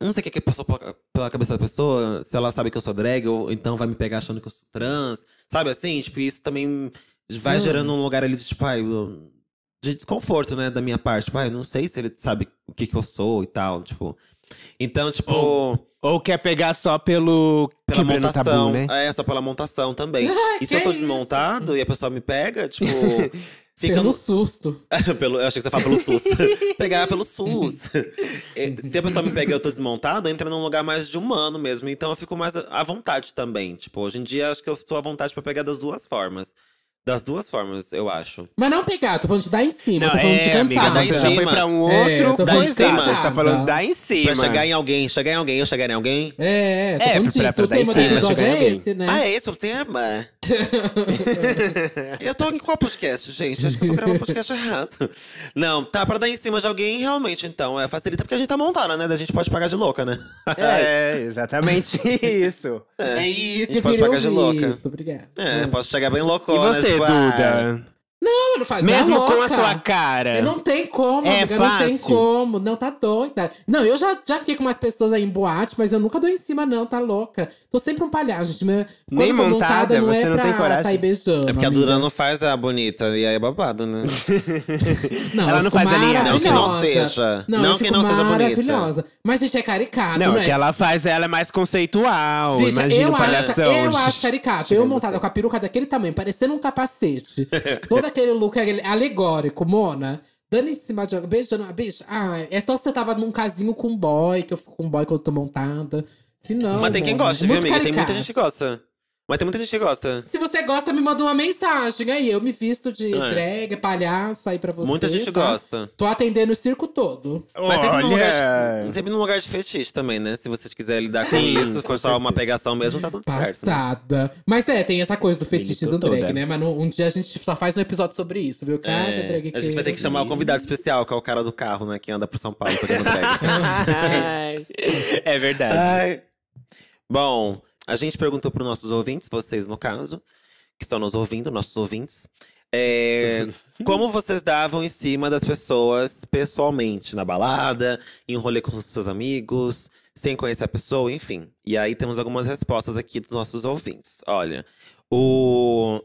Não sei o que, que passou pela, cabeça da pessoa, se ela sabe que eu sou drag, ou então vai me pegar achando que eu sou trans. Sabe assim? Tipo, isso também vai gerando um lugar ali de, tipo, ai, de desconforto, né, da minha parte. Tipo, ai, não sei se ele sabe o que, que eu sou e tal, tipo. Então, tipo. Ou quer pegar só pelo Pela montação. tabu, né? É, só pela montação também. e se eu tô desmontado e a pessoa me pega, tipo. fica Pelo no- susto. pelo, eu achei que você fala pelo SUS. Pegar pelo SUS. É, Se a pessoa me pega e eu tô desmontado, entra num lugar mais de humano mesmo. Então eu fico mais à vontade também. Tipo, hoje em dia acho que eu tô à vontade pra pegar das duas formas. Das duas formas, eu acho. Mas não pegar, tô falando de dar em cima, Não, tô falando de é, cantar. amiga, dar em você já foi cima. pra um É, outro falando de coisa. cima. Você tá falando dar em cima. Pra chegar em alguém, chegar em alguém, eu chegar em alguém. É, tô É, falando pra- disso. pra o dar em tema do cima, episódio em é alguém. esse, né? Ah, é esse o tema? eu tô em qual podcast, gente? Acho que eu tô gravando podcast errado. Não, tá, pra dar em cima de alguém, realmente, então. É, facilita porque a gente tá montada, né? A gente pode pagar de louca, né? É, exatamente isso. É isso, gente eu pode pagar de louca. isso, Obrigada. É, posso chegar bem E você, tipo, ah, Não, não faz Mesmo tá com a sua cara. Eu Não tem como, É amiga, não tem como. Não, tá doida. Não, eu já, já fiquei com umas pessoas aí em boate, mas eu nunca dou em cima, não, tá louca. Tô sempre um palhaço, gente. Quando Nem eu tô montada, montada, não é não pra coragem? sair beijando. É porque a. Duda não faz a bonita, e aí é babado, né? Não, Ela eu não fico faz a linha. Não, que não seja. Não, Não eu que não seja bonita. maravilhosa. Mas, gente, é caricato, Não, né? o que ela faz, ela é mais conceitual. Bicha, Imagina eu, acho, eu acho caricato. Eu montada com a peruca daquele tamanho, parecendo um capacete. Todo aquele look alegórico, Mona. Dando em cima de beijando a bicha. Ah, é só se você tava num casinho com um boy, que eu fico com um boy quando eu tô montada. Se não. Mas tem quem Mona, gosta, viu, muito amiga? Tem muita caricato. gente que gosta. Mas tem muita gente que gosta. Se você gosta, me manda uma mensagem aí. Eu me visto de É. drag, palhaço aí pra você. Muita gente tá? gosta. Tô atendendo o circo todo. Mas sempre num, lugar Olha. de, sempre num lugar de fetiche também, né? Se você quiser lidar com isso, se for só uma pegação mesmo, tá tudo certo. né? Passada. Mas é, tem essa coisa do fetiche do drag, toda. né? Mas no- um dia a gente só faz um episódio sobre isso, viu? Cada É, drag a gente vai ter que chamar o vi. convidado especial, que é o cara do carro, né? Que anda por São Paulo pegando drag. é verdade. Ai. Bom, a gente perguntou para os nossos ouvintes, vocês no caso, que estão nos ouvindo, nossos ouvintes, é, como vocês davam em cima das pessoas pessoalmente, na balada, em um rolê com os seus amigos, sem conhecer a pessoa, enfim. E aí temos algumas respostas aqui dos nossos ouvintes. Olha, o.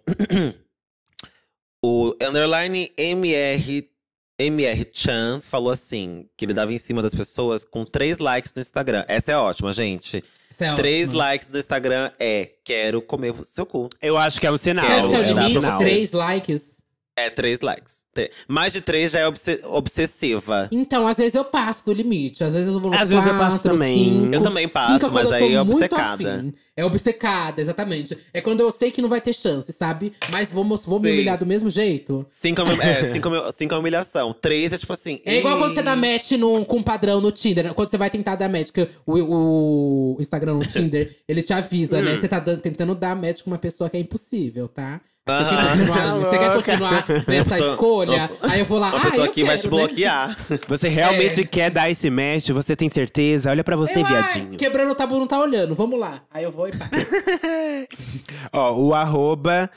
o underline MR. MR Chan falou assim: que ele dava em cima das pessoas com três likes no Instagram. Essa é ótima, gente. Isso é três ótimo. likes no Instagram é quero comer o seu cu. Eu acho que é um sinal. Você acha que é o limite? Três likes? É três likes. Mais de três já é obse- obsessiva. Então, às vezes eu passo do limite. Às vezes eu vou no Às vezes eu passo quatro, também. cinco. Eu também passo, Cinco é quando mas eu tô aí é muito obcecada. afim. É obcecada, exatamente. É quando eu sei que não vai ter chance, sabe? Mas vou, mos- vou me Sim. humilhar do mesmo jeito. Cinco, é humi- é, cinco, é cinco é humilhação. Três é tipo assim. É igual quando você dá match num, com um padrão no Tinder. né? Quando você vai tentar dar match, que o, o Instagram no Tinder, ele te avisa, Hum. né? Você tá dando- tentando dar match com uma pessoa que é impossível, tá? Você quer Ah. continuar, você quer continuar nessa Pessoa- escolha? Aí eu vou lá, A ah, pessoa eu aqui vai te né? bloquear. Você realmente É. quer dar esse match? Você tem certeza? Olha pra você, Eu, ai, viadinho. quebrando o tabu não tá olhando, vamos lá. Aí eu vou e pá. Ó, o arroba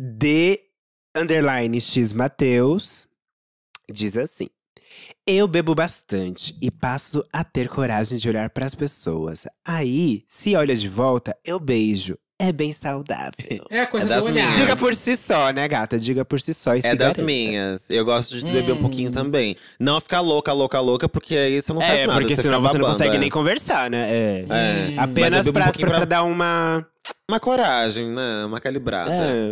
de underline x Mateus diz assim. Eu bebo bastante e passo a ter coragem de olhar pras pessoas. Aí, se olha de volta, eu beijo. É bem saudável. É a coisa É das do olhar. minhas. Diga por si só, né, gata? Diga por si só. E É das minhas. Eu gosto de beber um Hum. pouquinho também. Não ficar louca, louca, louca, porque aí você não faz É, nada. porque você senão você não consegue é. nem conversar, né? É. É. Hum. Apenas bebo um pra, pra, pra- dar uma. Uma coragem, né? Uma calibrada. É.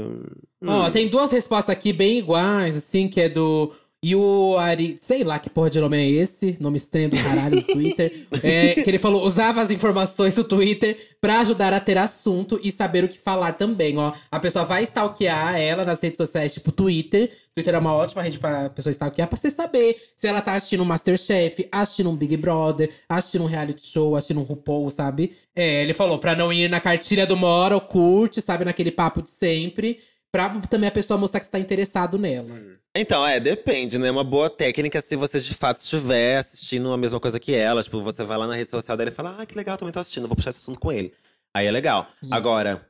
Ó, tem duas respostas aqui bem iguais, assim, que é do Yuari. Sei lá que porra de nome é esse. Nome estranho do caralho do Twitter. É, que ele falou: usava as informações do Twitter pra ajudar a ter assunto e saber o que falar também, ó. A pessoa vai stalkear ela nas redes sociais, tipo Twitter. Twitter é uma ótima rede pra pessoa stalkear, pra você saber se ela tá assistindo um Masterchef, assistindo um Big Brother, assistindo um reality show, assistindo um RuPaul, sabe? É, ele falou pra não ir na cartilha do Mora, ou curte, sabe? Naquele papo de sempre. Pra também a pessoa mostrar que você tá interessado nela. Então, é, depende, né? Uma boa técnica se você de fato estiver assistindo a mesma coisa que ela. Tipo, você vai lá na rede social dela e fala, ah, que legal, também tô assistindo, vou puxar esse assunto com ele. Aí é legal. Hum. Agora,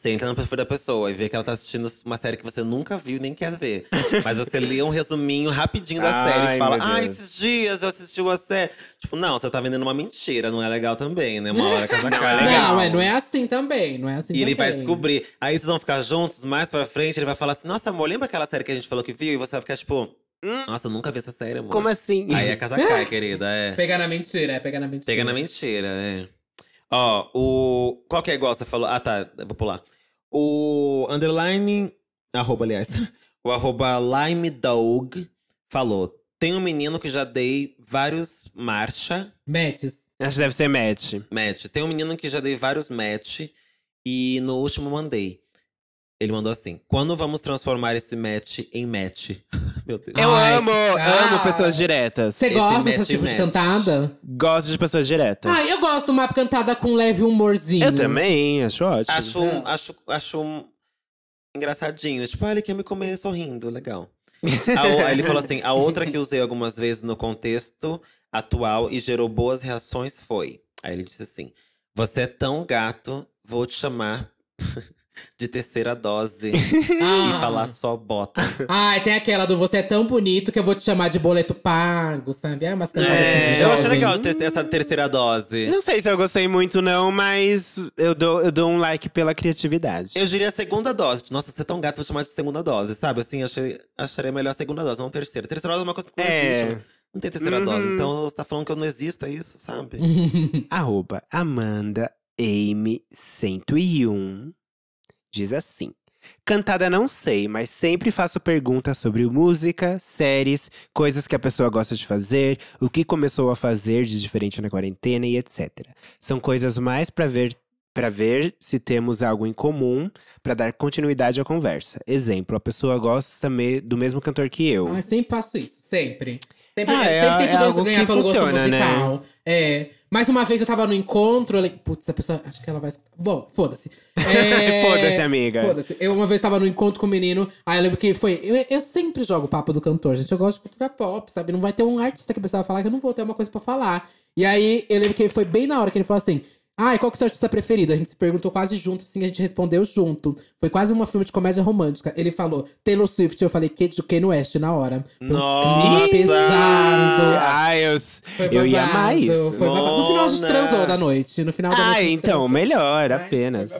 você entra no perfil da pessoa e vê que ela tá assistindo uma série que você nunca viu e nem quer ver. Mas você lê um resuminho rapidinho da Ai, série e fala, ah, esses dias eu assisti uma série. Tipo, não, você tá vendendo uma mentira, não é legal também, né? Uma hora casa Não, cai. é legal. Não, é, não é assim também. Não é assim E ele vai também. descobrir. Aí vocês vão ficar juntos, mais pra frente, ele vai falar assim: Nossa, amor, lembra aquela série que a gente falou que viu? E você vai ficar tipo, Nossa, eu nunca vi essa série, amor. Como assim? Aí a casa cai, querida. É. Pegar na mentira, é pegar na mentira. Pega na mentira, é. Ó, o. Qual que é igual você falou? Ah, tá. Vou pular. O underline. Arroba, aliás. O arroba limedog falou: Tem um menino que já dei vários marcha. Matches. Acho que deve ser match. Match. Tem um menino que já dei vários match e no último mandei. Ele mandou assim: Quando vamos transformar esse match em match? Meu Deus. Eu Ai, amo, ah. amo pessoas diretas. Você gosta desse tipo de match. cantada? Gosto de pessoas diretas. Ah, eu gosto de uma cantada com leve humorzinho. eu também, acho ótimo. Acho, um- acho, acho um engraçadinho. Tipo, ah, ele quer me comer sorrindo, legal. O- aí ele falou assim: a outra que usei algumas vezes no contexto atual e gerou boas reações foi. Aí ele disse assim: Você é tão gato, vou te chamar de terceira dose Ah. e falar só bota. Ai, tem aquela do Você é tão bonito que eu vou te chamar de boleto pago, sabe? É umas cantadas assim de É, eu jovem. achei legal de ter essa terceira dose. Não sei se eu gostei muito, não, mas eu dou, eu dou um like pela criatividade. Eu diria segunda dose. Nossa, você é tão gato, vou chamar de segunda dose, sabe? Assim, achei, acharia melhor a segunda dose, não terceira. Terceira dose é uma coisa que não É. existe. Não tem terceira Uhum. dose. Então você tá falando que eu não existo, é isso, sabe? Arroba Amanda Amy 101 diz assim. Cantada não sei, mas sempre faço perguntas sobre música, séries, coisas que a pessoa gosta de fazer, o que começou a fazer de diferente na quarentena e etc. São coisas mais pra ver para ver se temos algo em comum pra dar continuidade à conversa. Exemplo, a pessoa gosta me- do mesmo cantor que eu. Ai, sempre passo isso, sempre. Sempre, Ah, é- sempre tento é gosto- algo ganhar pelo gosto funciona, né? musical. É. Mais uma vez eu tava no encontro, eu falei, putz, a pessoa, acho que ela vai. escutar. Bom, foda-se. É, Foda-se, amiga. Foda-se. Eu uma vez tava no encontro com um menino, aí eu lembro que foi. Eu, eu sempre jogo o papo do cantor, gente. Eu gosto de cultura pop, sabe? Não vai ter um artista que a pessoa vai falar que eu não vou ter uma coisa pra falar. E aí eu lembro que foi bem na hora que ele falou assim. Ai, qual que é o seu artista preferido? A gente se perguntou quase junto, assim, a gente respondeu junto. Foi quase uma filme de comédia romântica. Ele falou Taylor Swift, eu falei Kate do Kanye West na hora. Foi um Nossa! clima pesado. Ai, eu, Foi eu ia isso. Foi. No final a gente transou da noite. No final da noite. a Ah, então, transou. melhor, Mas apenas.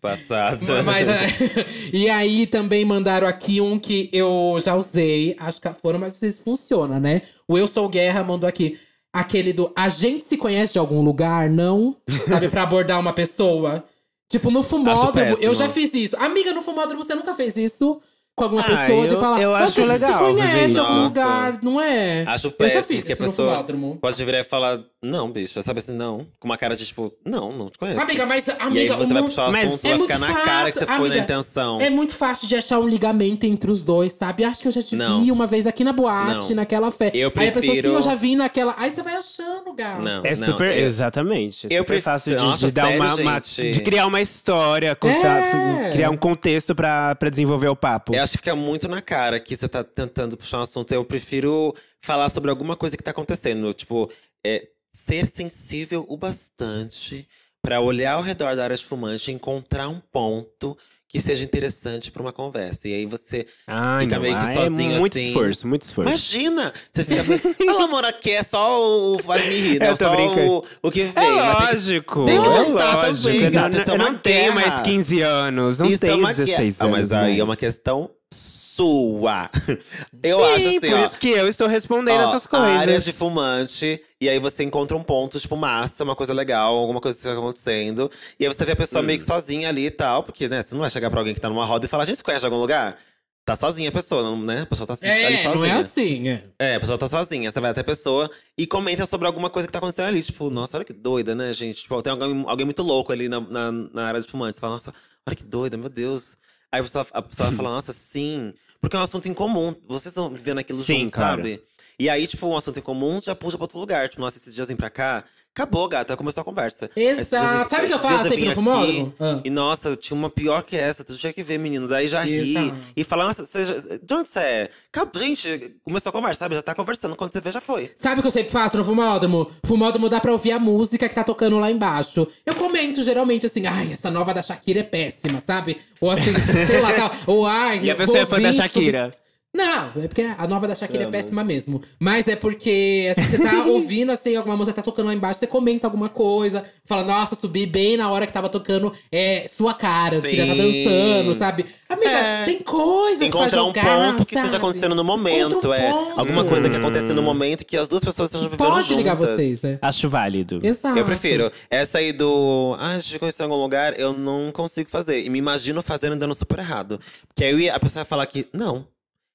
Passada. Mas, é, e aí também mandaram aqui um que eu já usei, acho que foram, mas se funciona, né? O Eu Sou Guerra mandou aqui aquele do a gente se conhece de algum lugar, não? Sabe, pra abordar uma pessoa. Tipo, no fumódromo, péssimo. eu já fiz isso. Amiga, no fumódromo você nunca fez isso? Com alguma Ah, pessoa de eu- falar. eu "Nossa, acho legal se fazer conhece algum Nossa. lugar, não é? Acho Eu já péssimo fiz que a pessoa pode virar e falar, não, bicho, sabe assim, não. Com uma cara de tipo, não, não te conheço. Amiga, mas e aí amiga, você o vai puxar o assunto, é vai ficar na cara que você fácil, foi na amiga. intenção. É muito fácil de achar um ligamento entre os dois, sabe? Acho que eu já te Não. vi uma vez aqui na boate, Não. naquela fé. Eu Aí a pessoa, sim, prefiro- eu já vi naquela. Aí você vai achando, Gal. Não, É não, super, eu- exatamente. É eu super prefiro- fácil de, Nossa, de dar sério, uma, uma- de criar uma história, contar, É. criar um contexto pra, pra desenvolver o papo. Eu acho que fica muito na cara que você tá tentando puxar um assunto. Eu prefiro falar sobre alguma coisa que tá acontecendo. Tipo, é, ser sensível o bastante pra olhar ao redor da área de fumante e encontrar um ponto que seja interessante pra uma conversa. E aí você Ai, fica não, meio que ah, sozinho é muito assim. esforço, muito esforço. Imagina! Você fica meio. Fala, amor, aqui é só o. Vai me rir, né? Tô Só o, o que vem. É tem que- lógico, tem que é lutar lógico. também, gata, não, é eu não tenho mais 15 anos, não Isso é tenho uma 16 que- Ah, anos. mas aí é uma questão sua. Eu Sim, acho assim, por ó. isso que eu estou respondendo ó, essas coisas. Áreas de fumante, e aí você encontra um ponto, tipo, massa, uma coisa legal, alguma coisa que tá acontecendo. E aí você vê a pessoa Hum. meio que sozinha ali e tal, porque, né, você não vai chegar pra alguém que tá numa roda e falar, a gente conhece de algum lugar? Tá sozinha a pessoa, não, né? A pessoa tá assim, ali É, sozinha. não é assim, é. É, a pessoa tá sozinha. Você vai até a pessoa e comenta sobre alguma coisa que tá acontecendo ali. Tipo, nossa, olha que doida, né, gente? Tipo, tem alguém, alguém muito louco ali na, na, na área de fumantes. Você fala, nossa, olha que doida, meu Deus. Aí a pessoa, a pessoa vai falar, nossa, sim. Porque é um assunto em comum. Vocês estão vivendo aquilo Sim, junto, cara. sabe? E aí, tipo, um assunto em comum já puxa pra outro lugar. Tipo, nossa, esses dias vem pra cá. Acabou, gata, começou a conversa. Exato. Sabe o que eu faço sempre no fumódromo? aqui Ah. E nossa, eu tinha uma pior que essa, tu tinha que ver, menino. Daí já ri. Exato. E fala, nossa, você de onde você é? Acabou- Gente, começou a conversa, sabe? Já tá conversando. Quando você vê, já foi. Sabe o que eu sempre faço no fumódromo? Fumódromo dá pra ouvir a música que tá tocando lá embaixo. Eu comento geralmente assim, ai, essa nova da Shakira é péssima, sabe? Ou assim, sei lá, tal. Ou ai, E a pessoa é fã da Shakira. Não, é porque a nova da Shakira é péssima mesmo. Mas é porque assim, você tá ouvindo, assim, alguma música tá tocando lá embaixo, você comenta alguma coisa, fala, nossa, subi bem na hora que tava tocando é, sua cara, que já tá Sim. dançando, sabe? Amiga, É. tem coisas pra Encontrar um jogar, ponto que sabe? esteja acontecendo no momento. Um é ponto. alguma coisa que acontece no momento que as duas pessoas estejam vivendo Pode juntas. ligar vocês, né? Acho válido. Exato. Eu prefiro. Essa aí do. Ah, a gente conheceu em algum lugar, eu não consigo fazer. E me imagino fazendo dando super errado. Porque aí a pessoa ia falar que não.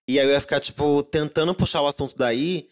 E aí eu ia ficar, tipo, tentando puxar o assunto daí.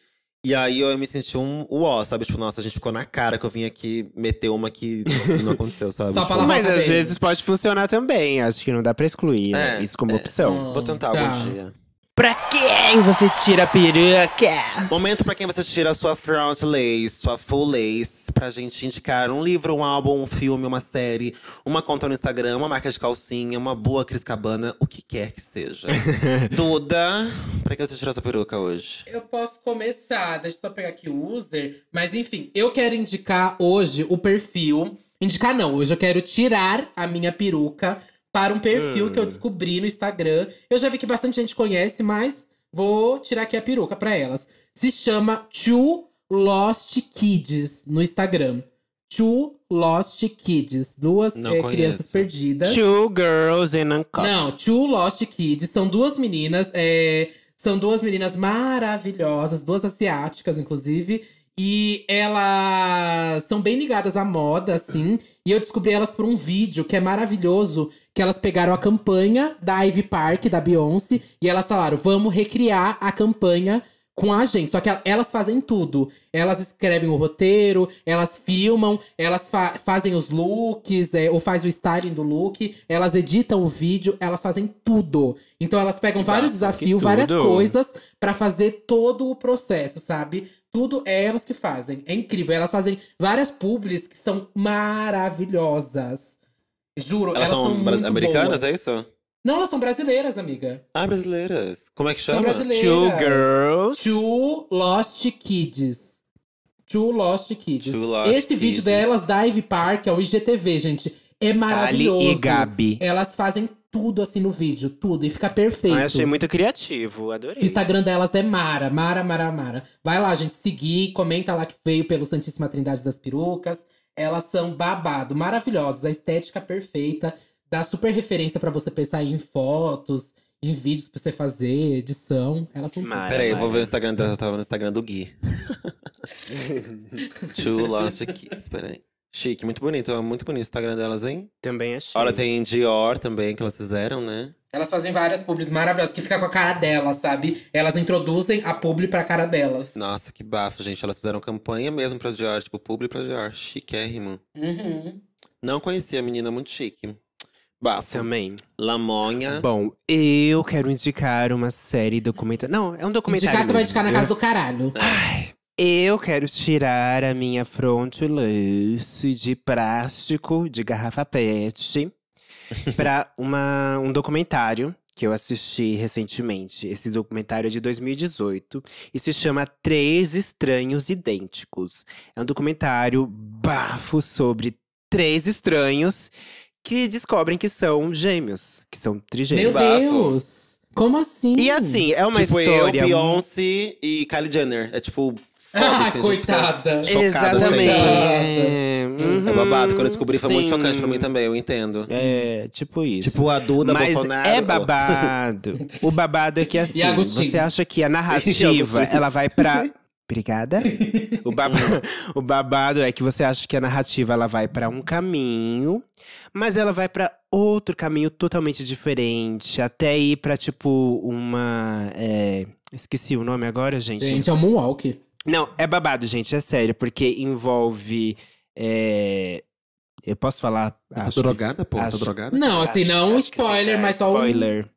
E aí eu ia me sentir um uó, sabe? Tipo, nossa, a gente ficou na cara que eu vim aqui meter uma que não aconteceu, sabe? Só Tipo, pra Mas às vezes pode funcionar também. Acho que não dá pra excluir né? É, isso como é. opção. Vou tentar Tá. algum dia. Pra quem você tira a peruca? Momento pra quem você tira a sua front lace, sua full lace, pra gente indicar um livro, um álbum, um filme, uma série, uma conta no Instagram, uma marca de calcinha, uma boa Cris Cabana, o que quer que seja. Duda, pra que você tirou essa peruca hoje? Eu posso começar, deixa eu só pegar aqui o user. Mas enfim, eu quero indicar hoje o perfil. Indicar não, hoje eu quero tirar a minha peruca para um perfil que eu descobri no Instagram. Eu já vi que bastante gente conhece, mas vou tirar aqui a peruca para elas. Se chama Two Lost Kids no Instagram. Two Lost Kids. Duas conheço. crianças perdidas. Two girls in a cup. Não, Two Lost Kids. São duas meninas. é, são duas meninas maravilhosas, duas asiáticas, inclusive. E elas são bem ligadas à moda, assim. E eu descobri elas por um vídeo que é maravilhoso. Que elas pegaram a campanha da Ivy Park, da Beyoncé. E elas falaram, vamos recriar a campanha com a gente. Só que el- elas fazem tudo. Elas escrevem o roteiro, elas filmam, elas fa- fazem os looks, é, ou faz o styling do look, elas editam o vídeo, elas fazem tudo. Então elas pegam vários desafios, várias coisas pra fazer todo o processo, sabe? Tudo é elas que fazem. É incrível. Elas fazem várias publis que são maravilhosas. Juro, Elas, elas, são, muito americanas, boas. é isso? Não, elas são brasileiras, amiga. Ah, brasileiras. Como é que São chama? brasileiras. Two girls. Two Lost Kids. Two Lost Kids. Two Lost Esse Kids. vídeo delas da Ivy Park, é o IGTV, gente. É maravilhoso. Ali e Gabi. Elas fazem tudo assim no vídeo, tudo. E fica perfeito. Ah, achei muito criativo, adorei. O Instagram delas é Mara, Mara, Mara, Mara. Vai lá, gente, seguir, comenta lá que veio pelo Santíssima Trindade das Perucas. Elas são babado, maravilhosas, a estética perfeita, dá super referência pra você pensar em fotos, em vídeos pra você fazer, edição. Elas são tudo. Mara. Peraí, eu vou ver o Instagram dela. Eu tava no Instagram do Gui. Two Lost Kids, peraí. Chique, muito bonito. é Muito bonito o Instagram delas, hein? Também achei. Olha, tem Dior também, que elas fizeram, né? Elas fazem várias publis maravilhosas que fica com a cara delas, sabe? Elas introduzem a publi pra cara delas. Nossa, que bafo, gente. Elas fizeram campanha mesmo pra Dior, tipo, publi pra Dior. Chiquérrimo. Uhum. Não conhecia a menina muito chique. Bafo. Também. Lamonha. Bom, eu quero indicar uma série documentária. Não, é um documentário. Indicar, você vai indicar na casa do caralho. Eu quero tirar a minha front lace de plástico de garrafa PET para um documentário que eu assisti recentemente. Esse documentário é de 2018 e se chama Três Estranhos Idênticos. É um documentário bafo sobre três estranhos que descobrem que são gêmeos, que são Meu trigêmeos. bafo. Deus! Como assim? E assim, é uma tipo história eu, Beyoncé e Kylie Jenner. É tipo. Ah, assim, coitada. Chocada Exatamente. sempre. Uhum, É babado. Quando eu descobri foi muito sim. chocante pra mim também, eu entendo. É, tipo isso. Tipo a Duda Mas Bolsonaro. é babado. o babado é que assim, você acha que a narrativa, ela vai pra… Obrigada. O, baba- o babado é que você acha que a narrativa ela vai pra um caminho, mas ela vai pra outro caminho totalmente diferente, até ir pra tipo uma, é, esqueci o nome agora, gente. Gente, é um moonwalk. Não, é babado, gente, é sério, porque envolve. é, Eu posso falar? Tá Acho que- drogada, pô? Tá acho- drogada? Não, assim, acho- não um que spoiler, dar mas só um. Spoiler.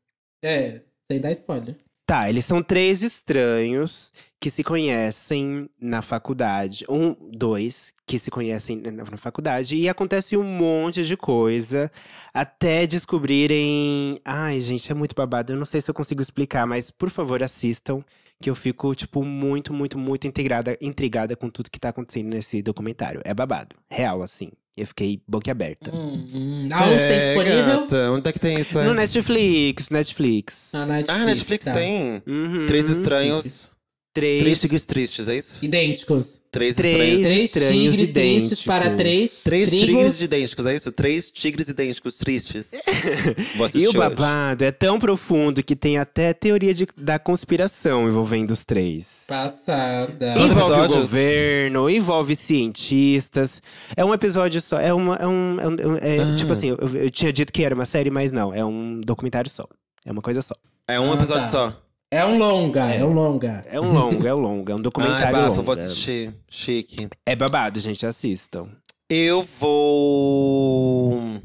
É, sem dar spoiler. Tá, eles são três estranhos que se conhecem na faculdade. Um, dois que se conhecem na, na faculdade. E acontece um monte de coisa até descobrirem. Ai, gente, é muito babado. Eu não sei se eu consigo explicar, mas por favor, assistam. Que eu fico, tipo, muito, muito, muito intrigada, intrigada com tudo que tá acontecendo nesse documentário. É babado. Real, assim. Eu fiquei boquiaberta. Hum, hum. Aonde tem É, disponível? gata, Onde é que tem isso? é? No Netflix, Netflix. Netflix. Ah, Netflix tá. tem. Uhum. Três estranhos. Três, Três tigres tristes, é isso? Idênticos. Três, Três estranhos. Três estranhos tigres tristes idênticos. para três Três trigos. tigres idênticos, é isso? Três tigres idênticos tristes. Vou assistir E o hoje. babado é tão profundo que tem até teoria de- da conspiração envolvendo os três. Passada. Envolve o governo, envolve cientistas. É um episódio só. É uma. É um, é um- é- Ah. Tipo assim, eu, eu tinha dito que era uma série, mas não. É um documentário só. É uma coisa só. É um Ah, episódio tá. só. É um longa, é, um longa. É um longo, é um longo. É um Ai, documentário bafo, longo. vou assistir. Chique. É babado, gente. Assistam. Eu vou.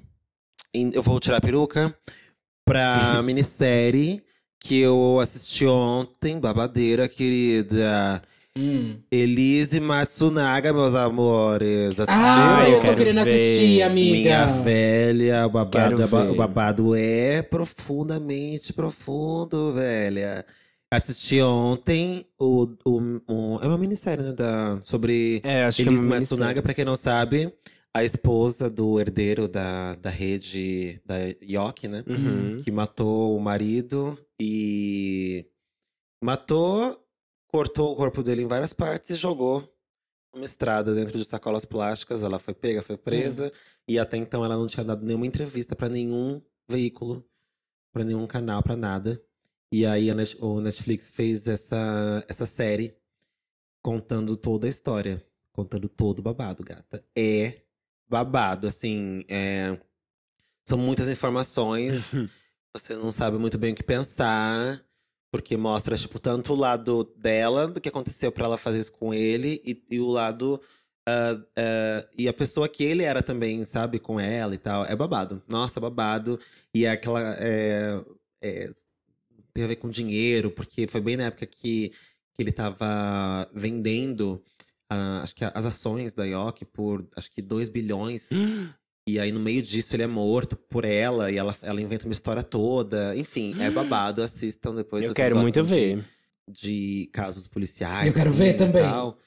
Eu vou tirar a peruca pra minissérie que eu assisti ontem, babadeira, querida. Hum. Elise Matsunaga, meus amores. Assistiram? Ah, eu tô quero querendo ver. assistir, amiga. Minha velha, o babado, é o babado é profundamente profundo, velha. Assisti ontem o, o, o- é uma minissérie, né, da, sobre É, acho que é Elise Matsunaga, pra quem não sabe, a esposa do herdeiro da, da rede da Yoki, né? Uhum. Que matou o marido e matou, cortou o corpo dele em várias partes e jogou numa estrada dentro de sacolas plásticas. Ela foi pega, foi presa e até então ela não tinha dado nenhuma entrevista pra nenhum veículo, pra nenhum canal, pra nada. E aí Net- o Netflix fez essa, essa série contando toda a história, contando todo o babado, gata. É babado, assim, é... são muitas informações. Você não sabe muito bem o que pensar, porque mostra, tipo, tanto o lado dela, do que aconteceu pra ela fazer isso com ele, e, e o lado. ah, ah, e a pessoa que ele era também, sabe, com ela e tal. É babado. Nossa, babado. E é aquela. é, é, tem a ver com dinheiro, porque foi bem na época que, que ele tava vendendo. ah, acho que as ações da Yoki por acho que 2 bilhões. E aí, no meio disso, ele é morto por ela e ela, ela inventa uma história toda. Enfim, é babado. Assistam depois. se Eu quero muito de- ver. De, casos policiais. Eu quero ver também. tal.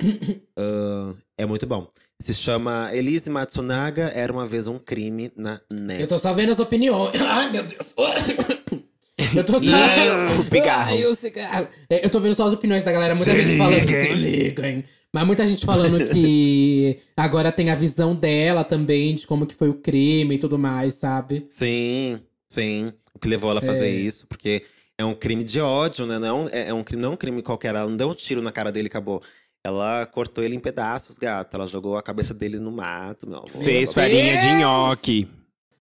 Ah, é muito bom. Se chama Elise Matsunaga Era Uma Vez Um Crime na Net. Eu tô só vendo as opiniões. Ai, meu Deus. Eu tô só. O pigarro. Ai, o cigarro. É, Eu tô vendo só as opiniões da galera. Muita gente falando. Se liguem. Mas muita gente falando que agora tem a visão dela também de como que foi o crime e tudo mais, sabe? Sim, sim. O que levou ela a fazer isso, porque é um crime de ódio, né? Não, é, é um crime, não é um crime qualquer. Ela não deu um tiro na cara dele e acabou. Ela cortou ele em pedaços, gata. Ela jogou a cabeça dele no mato, meu amor. Fez farinha de nhoque.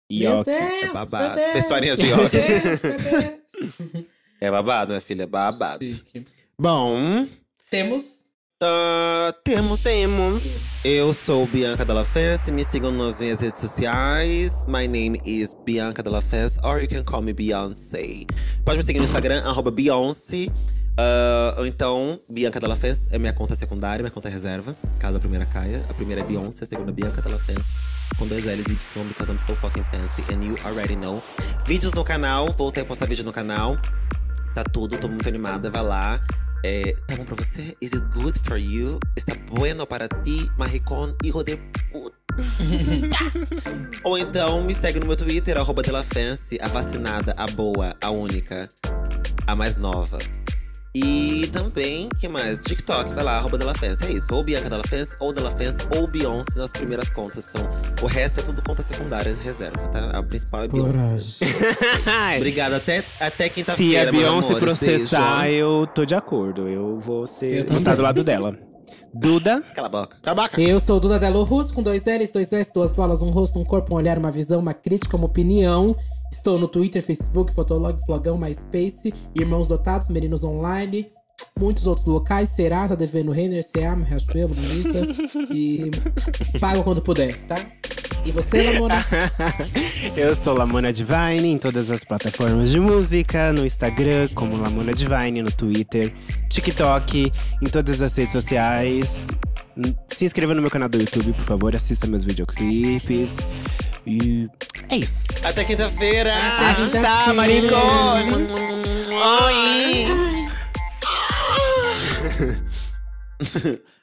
Deus, É babado. meu Deus, Historinhas de Deus. É babado, minha filha, é babado. Chique. Bom, Temos. Temos. Temos. Eu sou Bianca Della Fence, me sigam nas minhas redes sociais. My name is Bianca Della Fence, or you can call me Beyoncé. Pode me seguir no Instagram, arroba Beyoncé. Ah, ou então, Bianca Della Fence é minha conta secundária, minha conta reserva, caso a primeira caia. A primeira é Beyoncé, a segunda é Bianca Della Fence. Com dois L's e Y, because I'm so fucking fancy, and you already know. Vídeos no canal, voltei a postar vídeo no canal. Tá tudo, tô muito animada, vai lá. É, tá bom pra você? Is it good for you? Está bueno para ti, maricón, hijo de puta? Ou então me segue no meu Twitter, arroba Delafence, a vacinada, a boa, a única, a mais nova. E também, que mais? TikTok, vai lá, arroba Delafence. É isso, ou Bianca Delafence, ou Delafence, ou Beyoncé nas primeiras contas. São, o resto é tudo conta secundária, reserva, tá? A principal é Beyoncé. Obrigada, até, até Se quinta-feira, a meus Beyoncé amores. processar, Beijo. eu tô de acordo. Eu vou ser. Eu vou estar do lado dela. Duda. Cala a boca. Cala a boca. Eu sou Duda Delo Russo, com dois L's, dois S, duas bolas, um rosto, um corpo, um olhar, uma visão, uma crítica, uma opinião. Estou no Twitter, Facebook, Fotolog, Flogão, MySpace, Irmãos Dotados, Meninos Online, muitos outros locais. Será, tá devendo Renner, CA, Riachuelo, Melissa. e pago quando puder, tá? E você, Lamona? Eu sou Lamona Divine em todas as plataformas de música, no Instagram, como Lamona Divine, no Twitter, TikTok, em todas as redes sociais. Se inscreva no meu canal do YouTube, por favor, assista meus videoclipes. E é isso. Até quinta-feira. Até Tá, maricone! Oi!